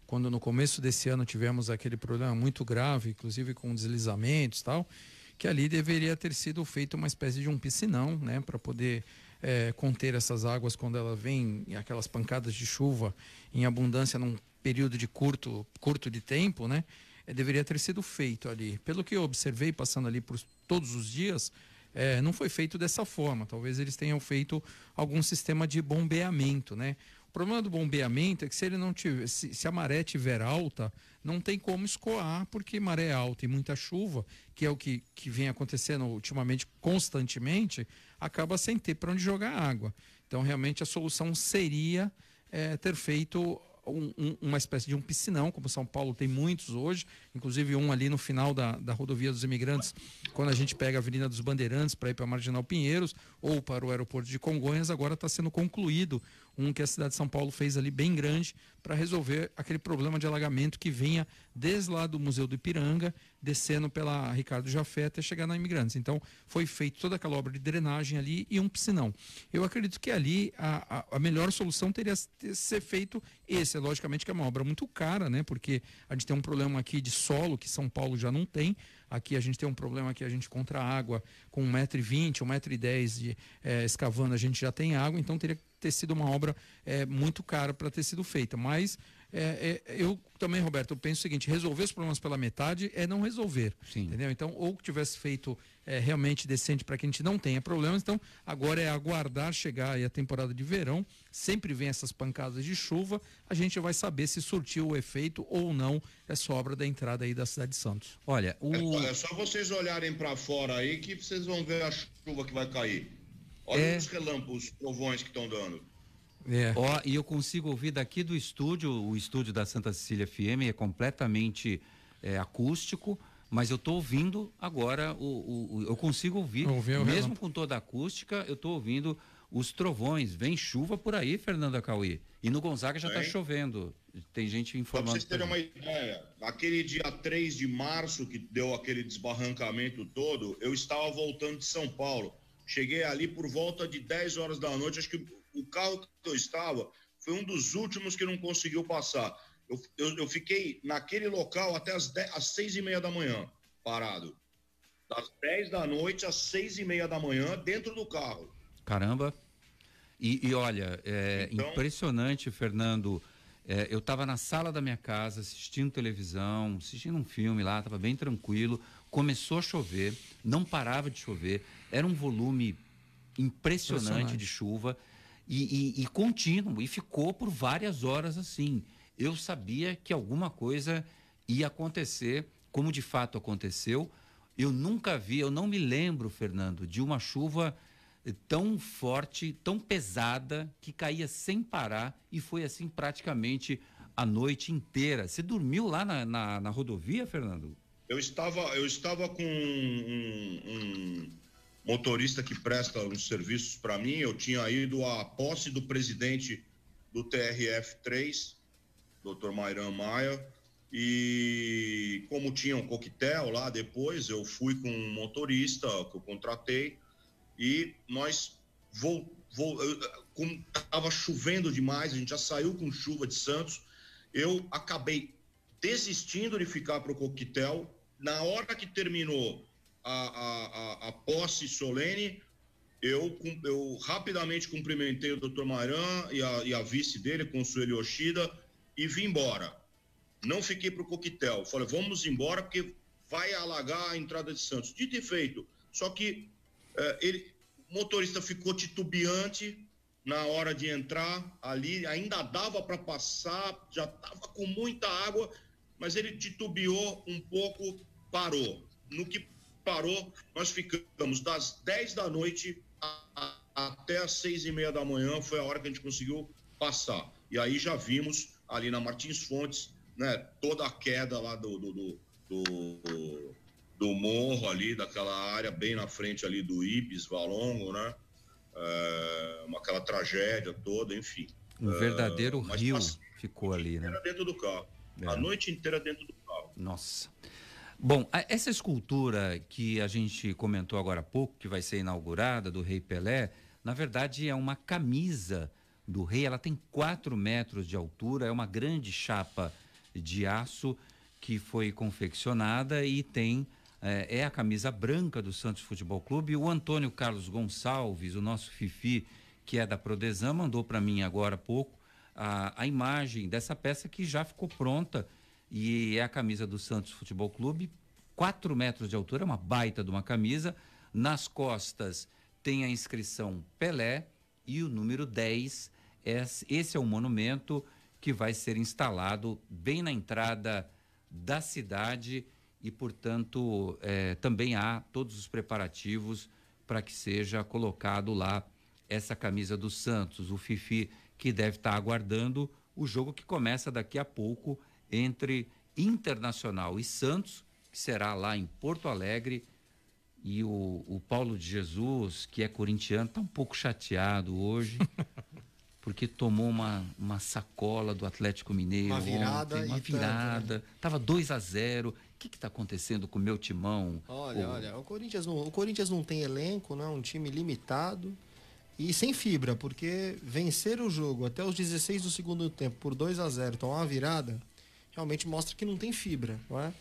quando no começo desse ano tivemos aquele problema muito grave, inclusive com deslizamentos e tal, que ali deveria ter sido feito uma espécie de um piscinão, né, para poder é, conter essas águas quando ela vem aquelas pancadas de chuva em abundância num período de curto curto de tempo, né? É, deveria ter sido feito ali. Pelo que eu observei passando ali por todos os dias, é, não foi feito dessa forma. Talvez eles tenham feito algum sistema de bombeamento, né? Problema do bombeamento é que se ele não tiver, se, se, a maré tiver alta, não tem como escoar, porque maré alta e muita chuva, que é o que, que vem acontecendo ultimamente constantemente, acaba sem ter para onde jogar água. Então, realmente, a solução seria é, ter feito um, um, uma espécie de um piscinão, como São Paulo tem muitos hoje, inclusive um ali no final da, da rodovia dos imigrantes, quando a gente pega a Avenida dos Bandeirantes para ir para Marginal Pinheiros ou para o aeroporto de Congonhas, agora está sendo concluído um que a cidade de São Paulo fez ali bem grande para resolver aquele problema de alagamento que vinha desde lá do Museu do Ipiranga, descendo pela Ricardo Jafé até chegar na Imigrantes. Então, foi feito toda aquela obra de drenagem ali e um piscinão. Eu acredito que ali a, a, a melhor solução teria que ser feito esse. Logicamente que é uma obra muito cara, né? Porque a gente tem um problema aqui de solo que São Paulo já não tem. Aqui a gente tem um problema que a gente contra água com 1,20m, 1,10m de é, escavando, a gente já tem água, então teria que ter sido uma obra é, muito cara para ter sido feita. Mas é, é, eu também, Roberto, eu penso o seguinte: resolver os problemas pela metade é não resolver. Sim. Entendeu? Então, ou que tivesse feito é, realmente decente para que a gente não tenha problemas. Então, agora é aguardar chegar aí a temporada de verão. Sempre vem essas pancadas de chuva. A gente vai saber se surtiu o efeito ou não essa obra da entrada aí da cidade de Santos. Olha, o... é, só, é só vocês olharem para fora aí que vocês vão ver a chuva que vai cair. Olha é... os relâmpagos, os trovões que estão dando. É. Ó, e eu consigo ouvir daqui do estúdio, o estúdio da Santa Cecília FM é completamente é, acústico, mas eu estou ouvindo agora, o, o, o, eu consigo ouvir, mesmo com toda a acústica, eu estou ouvindo os trovões. Vem chuva por aí, Fernanda Cauê. E no Gonzaga já está chovendo. Tem gente informando. Para vocês terem uma ideia, aquele dia 3 de março que deu aquele desbarrancamento todo, eu estava voltando de São Paulo. Cheguei ali por volta de 10 horas da noite, acho que o carro que eu estava foi um dos últimos que não conseguiu passar. Eu, eu, eu fiquei naquele local até as, 10, às seis e meia da manhã, parado. Das 10 da noite às seis e meia da manhã, dentro do carro. Caramba. E, e olha, é então... impressionante, Fernando. É, eu estava na sala da minha casa assistindo televisão, assistindo um filme lá, estava bem tranquilo. Começou a chover, não parava de chover, era um volume impressionante, impressionante. de chuva e, e, e contínuo, e ficou por várias horas assim. Eu sabia que alguma coisa ia acontecer, como de fato aconteceu. Eu nunca vi, eu não me lembro, Fernando, de uma chuva tão forte, tão pesada, que caía sem parar e foi assim praticamente a noite inteira. Você dormiu lá na, na, na rodovia, Fernando? Eu estava, eu estava com um, um motorista que presta uns serviços para mim. Eu tinha ido à posse do presidente do TRF3, Dr. Mairan Maia, e como tinha um coquetel lá depois, eu fui com um motorista que eu contratei e nós vou, eu, como estava chovendo demais, a gente já saiu com chuva de Santos, eu acabei desistindo de ficar para o coquetel. Na hora que terminou a, a, a, posse solene, eu, eu rapidamente cumprimentei o Dr. Maran e a, e a vice dele, Consuelo Yoshida, e vim embora. Não fiquei para o coquetel. Falei, vamos embora porque vai alagar a entrada de Santos. Dito e feito. Só que eh, ele, o motorista ficou titubeante na hora de entrar ali, ainda dava para passar, já estava com muita água, mas ele titubeou um pouco, parou. No que parou, nós ficamos das 10 da noite a, a, até as seis e meia da manhã, foi a hora que a gente conseguiu passar. E aí já vimos ali na Martins Fontes, né, toda a queda lá do, do, do, do, do morro ali, daquela área bem na frente ali do Ibis, Valongo, né? É, aquela tragédia toda, enfim. Um verdadeiro é, rio ficou ali, né? dentro do carro. É. A noite inteira dentro do carro. Nossa. Bom, essa escultura que a gente comentou agora há pouco, que vai ser inaugurada, do Rei Pelé, na verdade é uma camisa do rei. Ela tem 4 metros de altura, é uma grande chapa de aço que foi confeccionada e tem é, é, a camisa branca do Santos Futebol Clube. O Antônio Carlos Gonçalves, o nosso Fifi, que é da Prodesan, mandou para mim agora há pouco a, a imagem dessa peça que já ficou pronta e é a camisa do Santos Futebol Clube, 4 metros de altura, uma baita de uma camisa. Nas costas tem a inscrição Pelé e o número 10. Esse é o monumento que vai ser instalado bem na entrada da cidade e, portanto, é, também há todos os preparativos para que seja colocado lá essa camisa do Santos, o Fifi, que deve estar aguardando o jogo que começa daqui a pouco entre Internacional e Santos, que será lá em Porto Alegre. E o, o Paulo de Jesus, que é corintiano, está um pouco chateado hoje. porque tomou uma, uma sacola do Atlético Mineiro uma virada ontem, uma virada, tanto, né? tava 2 a 0 O que está acontecendo com o meu timão? Olha, o... olha, o Corinthians, não, o Corinthians não tem elenco, né? um time limitado e sem fibra, porque vencer o jogo até os 16 do segundo tempo por 2 a 0 tomar uma virada, realmente mostra que não tem fibra, não é?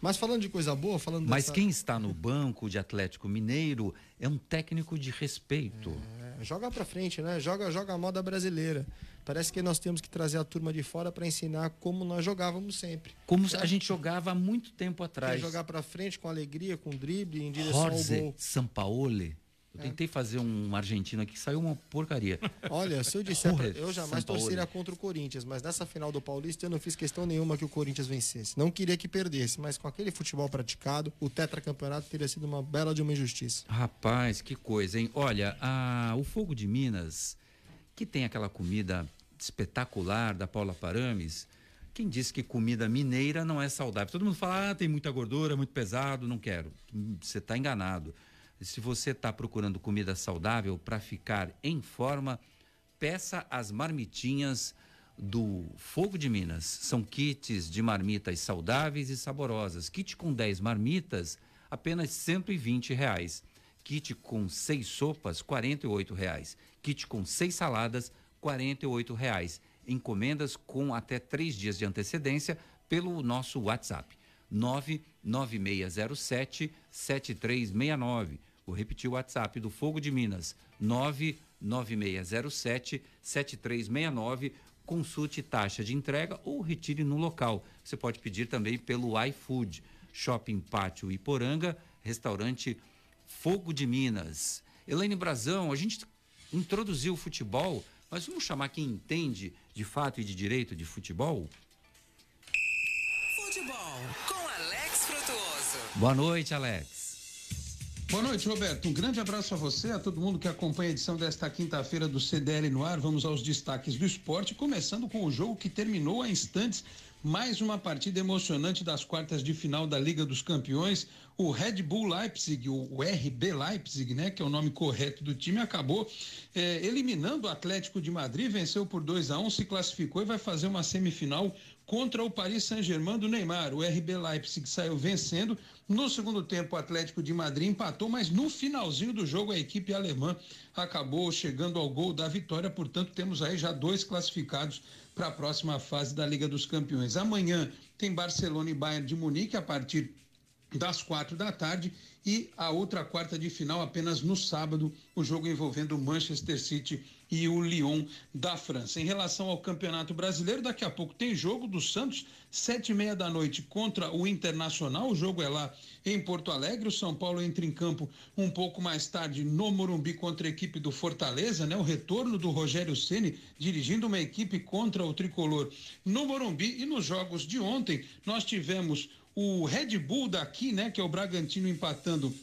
Mas falando de coisa boa, falando Mas dessa... quem está no banco de Atlético Mineiro é um técnico de respeito. É, joga para frente, né? Joga, joga a moda brasileira. Parece que nós temos que trazer a turma de fora para ensinar como nós jogávamos sempre. Como a gente jogava há muito tempo atrás. jogar para frente com alegria, com drible, em direção Jorge ao gol. Sampaoli eu tentei fazer um argentino aqui que saiu uma porcaria. Olha, se eu disser, pra, eu jamais torceria contra o Corinthians, mas nessa final do Paulista eu não fiz questão nenhuma que o Corinthians vencesse. Não queria que perdesse, mas com aquele futebol praticado, o tetracampeonato teria sido uma bela de uma injustiça. Rapaz, que coisa, hein? Olha, a, o Fogo de Minas, que tem aquela comida espetacular da Paula Parames, quem disse que comida mineira não é saudável? Todo mundo fala, ah, tem muita gordura, muito pesado, não quero. Você está enganado. Se você está procurando comida saudável para ficar em forma, peça as marmitinhas do Fogo de Minas. São kits de marmitas saudáveis e saborosas. Kit com 10 marmitas, apenas 120 reais. Kit com seis sopas, R$ reais. Kit com seis saladas, R$ reais. Encomendas com até três dias de antecedência pelo nosso WhatsApp. 99607 7369 Vou repetir o WhatsApp do Fogo de Minas, 99607 7369. Consulte taxa de entrega ou retire no local. Você pode pedir também pelo iFood. Shopping Pátio Iporanga, restaurante Fogo de Minas. Elaine Brazão, a gente introduziu o futebol, mas vamos chamar quem entende de fato e de direito de futebol? Futebol com Alex Frutuoso. Boa noite, Alex. Boa noite, Roberto. Um grande abraço a você, a todo mundo que acompanha a edição desta quinta-feira do CDL no ar. Vamos aos destaques do esporte, começando com o jogo que terminou há instantes mais uma partida emocionante das quartas de final da Liga dos Campeões. O Red Bull Leipzig, o RB Leipzig, né, que é o nome correto do time, acabou é, eliminando o Atlético de Madrid, venceu por 2 a 1 um, se classificou e vai fazer uma semifinal contra o Paris Saint-Germain do Neymar. O RB Leipzig saiu vencendo. No segundo tempo, o Atlético de Madrid empatou, mas no finalzinho do jogo, a equipe alemã acabou chegando ao gol da vitória. Portanto, temos aí já dois classificados para a próxima fase da Liga dos Campeões. Amanhã tem Barcelona e Bayern de Munique a partir das quatro da tarde e a outra quarta de final apenas no sábado, o jogo envolvendo Manchester City e o Lyon da França. Em relação ao Campeonato Brasileiro, daqui a pouco tem jogo do Santos, sete e meia da noite contra o Internacional. O jogo é lá em Porto Alegre. O São Paulo entra em campo um pouco mais tarde no Morumbi contra a equipe do Fortaleza, né? O retorno do Rogério Ceni dirigindo uma equipe contra o tricolor no Morumbi. E nos jogos de ontem nós tivemos o Red Bull daqui, né, que é o Bragantino empatando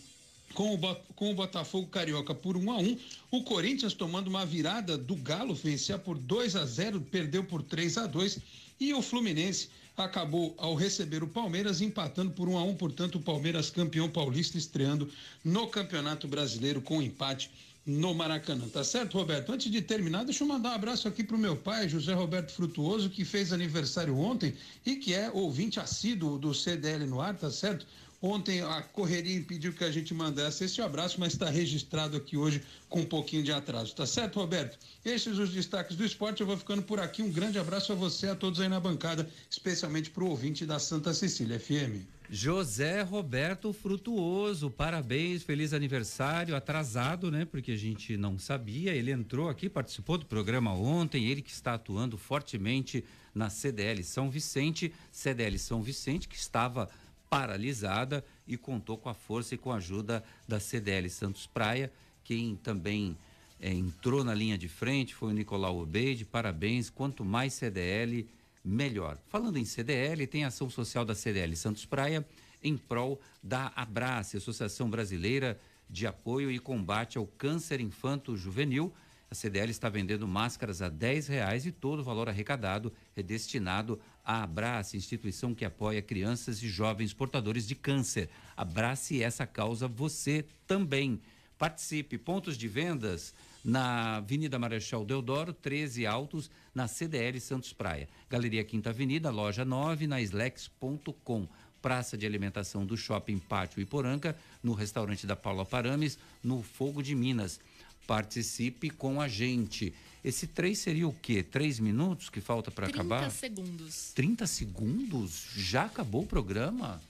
com o, com o Botafogo Carioca por 1 um a 1 um, o Corinthians tomando uma virada do Galo, vencia por 2 a 0 perdeu por 3 a 2 e o Fluminense acabou ao receber o Palmeiras empatando por 1 um a 1 portanto o Palmeiras campeão paulista estreando no Campeonato Brasileiro com empate no Maracanã, tá certo, Roberto? Antes de terminar, deixa eu mandar um abraço aqui pro meu pai, José Roberto Frutuoso, que fez aniversário ontem e que é ouvinte assíduo do CDL no ar, tá certo? Ontem a correria impediu que a gente mandasse esse abraço, mas está registrado aqui hoje com um pouquinho de atraso. Tá certo, Roberto? Esses os destaques do esporte. Eu vou ficando por aqui. Um grande abraço a você, a todos aí na bancada, especialmente para o ouvinte da Santa Cecília FM. José Roberto Frutuoso, parabéns, feliz aniversário, atrasado, né? Porque a gente não sabia. Ele entrou aqui, participou do programa ontem, ele que está atuando fortemente na CDL São Vicente, CDL São Vicente, que estava paralisada e contou com a força e com a ajuda da CDL Santos Praia. Quem também é, entrou na linha de frente foi o Nicolau Obeide. Parabéns. Quanto mais CDL, melhor. Falando em CDL, tem ação social da CDL Santos Praia em prol da Abrace, Associação Brasileira de Apoio e Combate ao Câncer Infanto Juvenil. A CDL está vendendo máscaras a 10 reais e todo o valor arrecadado é destinado a Abrace, instituição que apoia crianças e jovens portadores de câncer. Abrace essa causa você também. Participe. Pontos de vendas na Avenida Marechal Deodoro, 13 Altos, na CDL Santos Praia. Galeria Quinta Avenida, loja 9, na slex.com. Praça de alimentação do Shopping Pátio Iporanga, no restaurante da Paula Parames, no Fogo de Minas. Participe com a gente. Esse três seria o quê? Três minutos que falta para acabar? 30 segundos. 30 segundos? Já acabou o programa?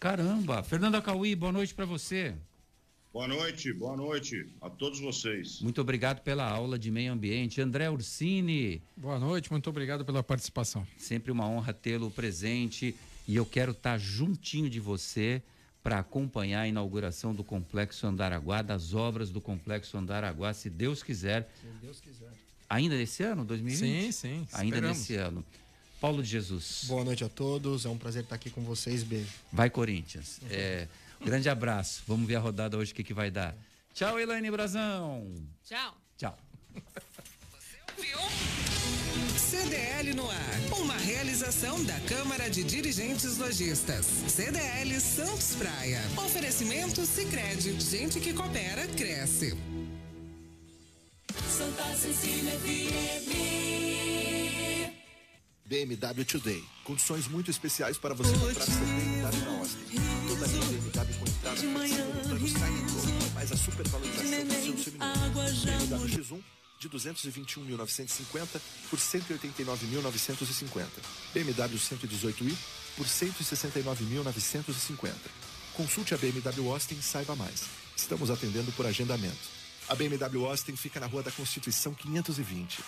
Caramba! Fernanda Cauí, boa noite para você. Boa noite, boa noite a todos vocês. Muito obrigado pela aula de meio ambiente. André Ursini. Boa noite, muito obrigado pela participação. Sempre uma honra tê-lo presente e eu quero estar juntinho de você para acompanhar a inauguração do Complexo Andaraguá, das obras do Complexo Andaraguá, se Deus quiser. Se Deus quiser. Ainda nesse ano, 2020? Sim, sim. Ainda esperamos. nesse ano. Paulo de Jesus. Boa noite a todos, é um prazer estar aqui com vocês. Beijo. Vai, Corinthians. É, grande abraço. Vamos ver a rodada hoje, o que, que vai dar. Tchau, Elaine Brazão. Tchau. Tchau. CDL no ar. Uma realização da Câmara de Dirigentes Lojistas. CDL Santos Praia. Oferecimento Sicredi. Gente que coopera cresce. Santa Cecília FM. BMW Today. Condições muito especiais para você comprar seu BMW na Austin. Toda linha BMW com entrada flexível, plano Sign mais a supervalorização do seu seminovo. BMW X1 de 221.950 por 189.950. BMW 118i por 169.950. Consulte a BMW Austin e saiba mais. Estamos atendendo por agendamento. A BMW Austin fica na Rua da Constituição 520.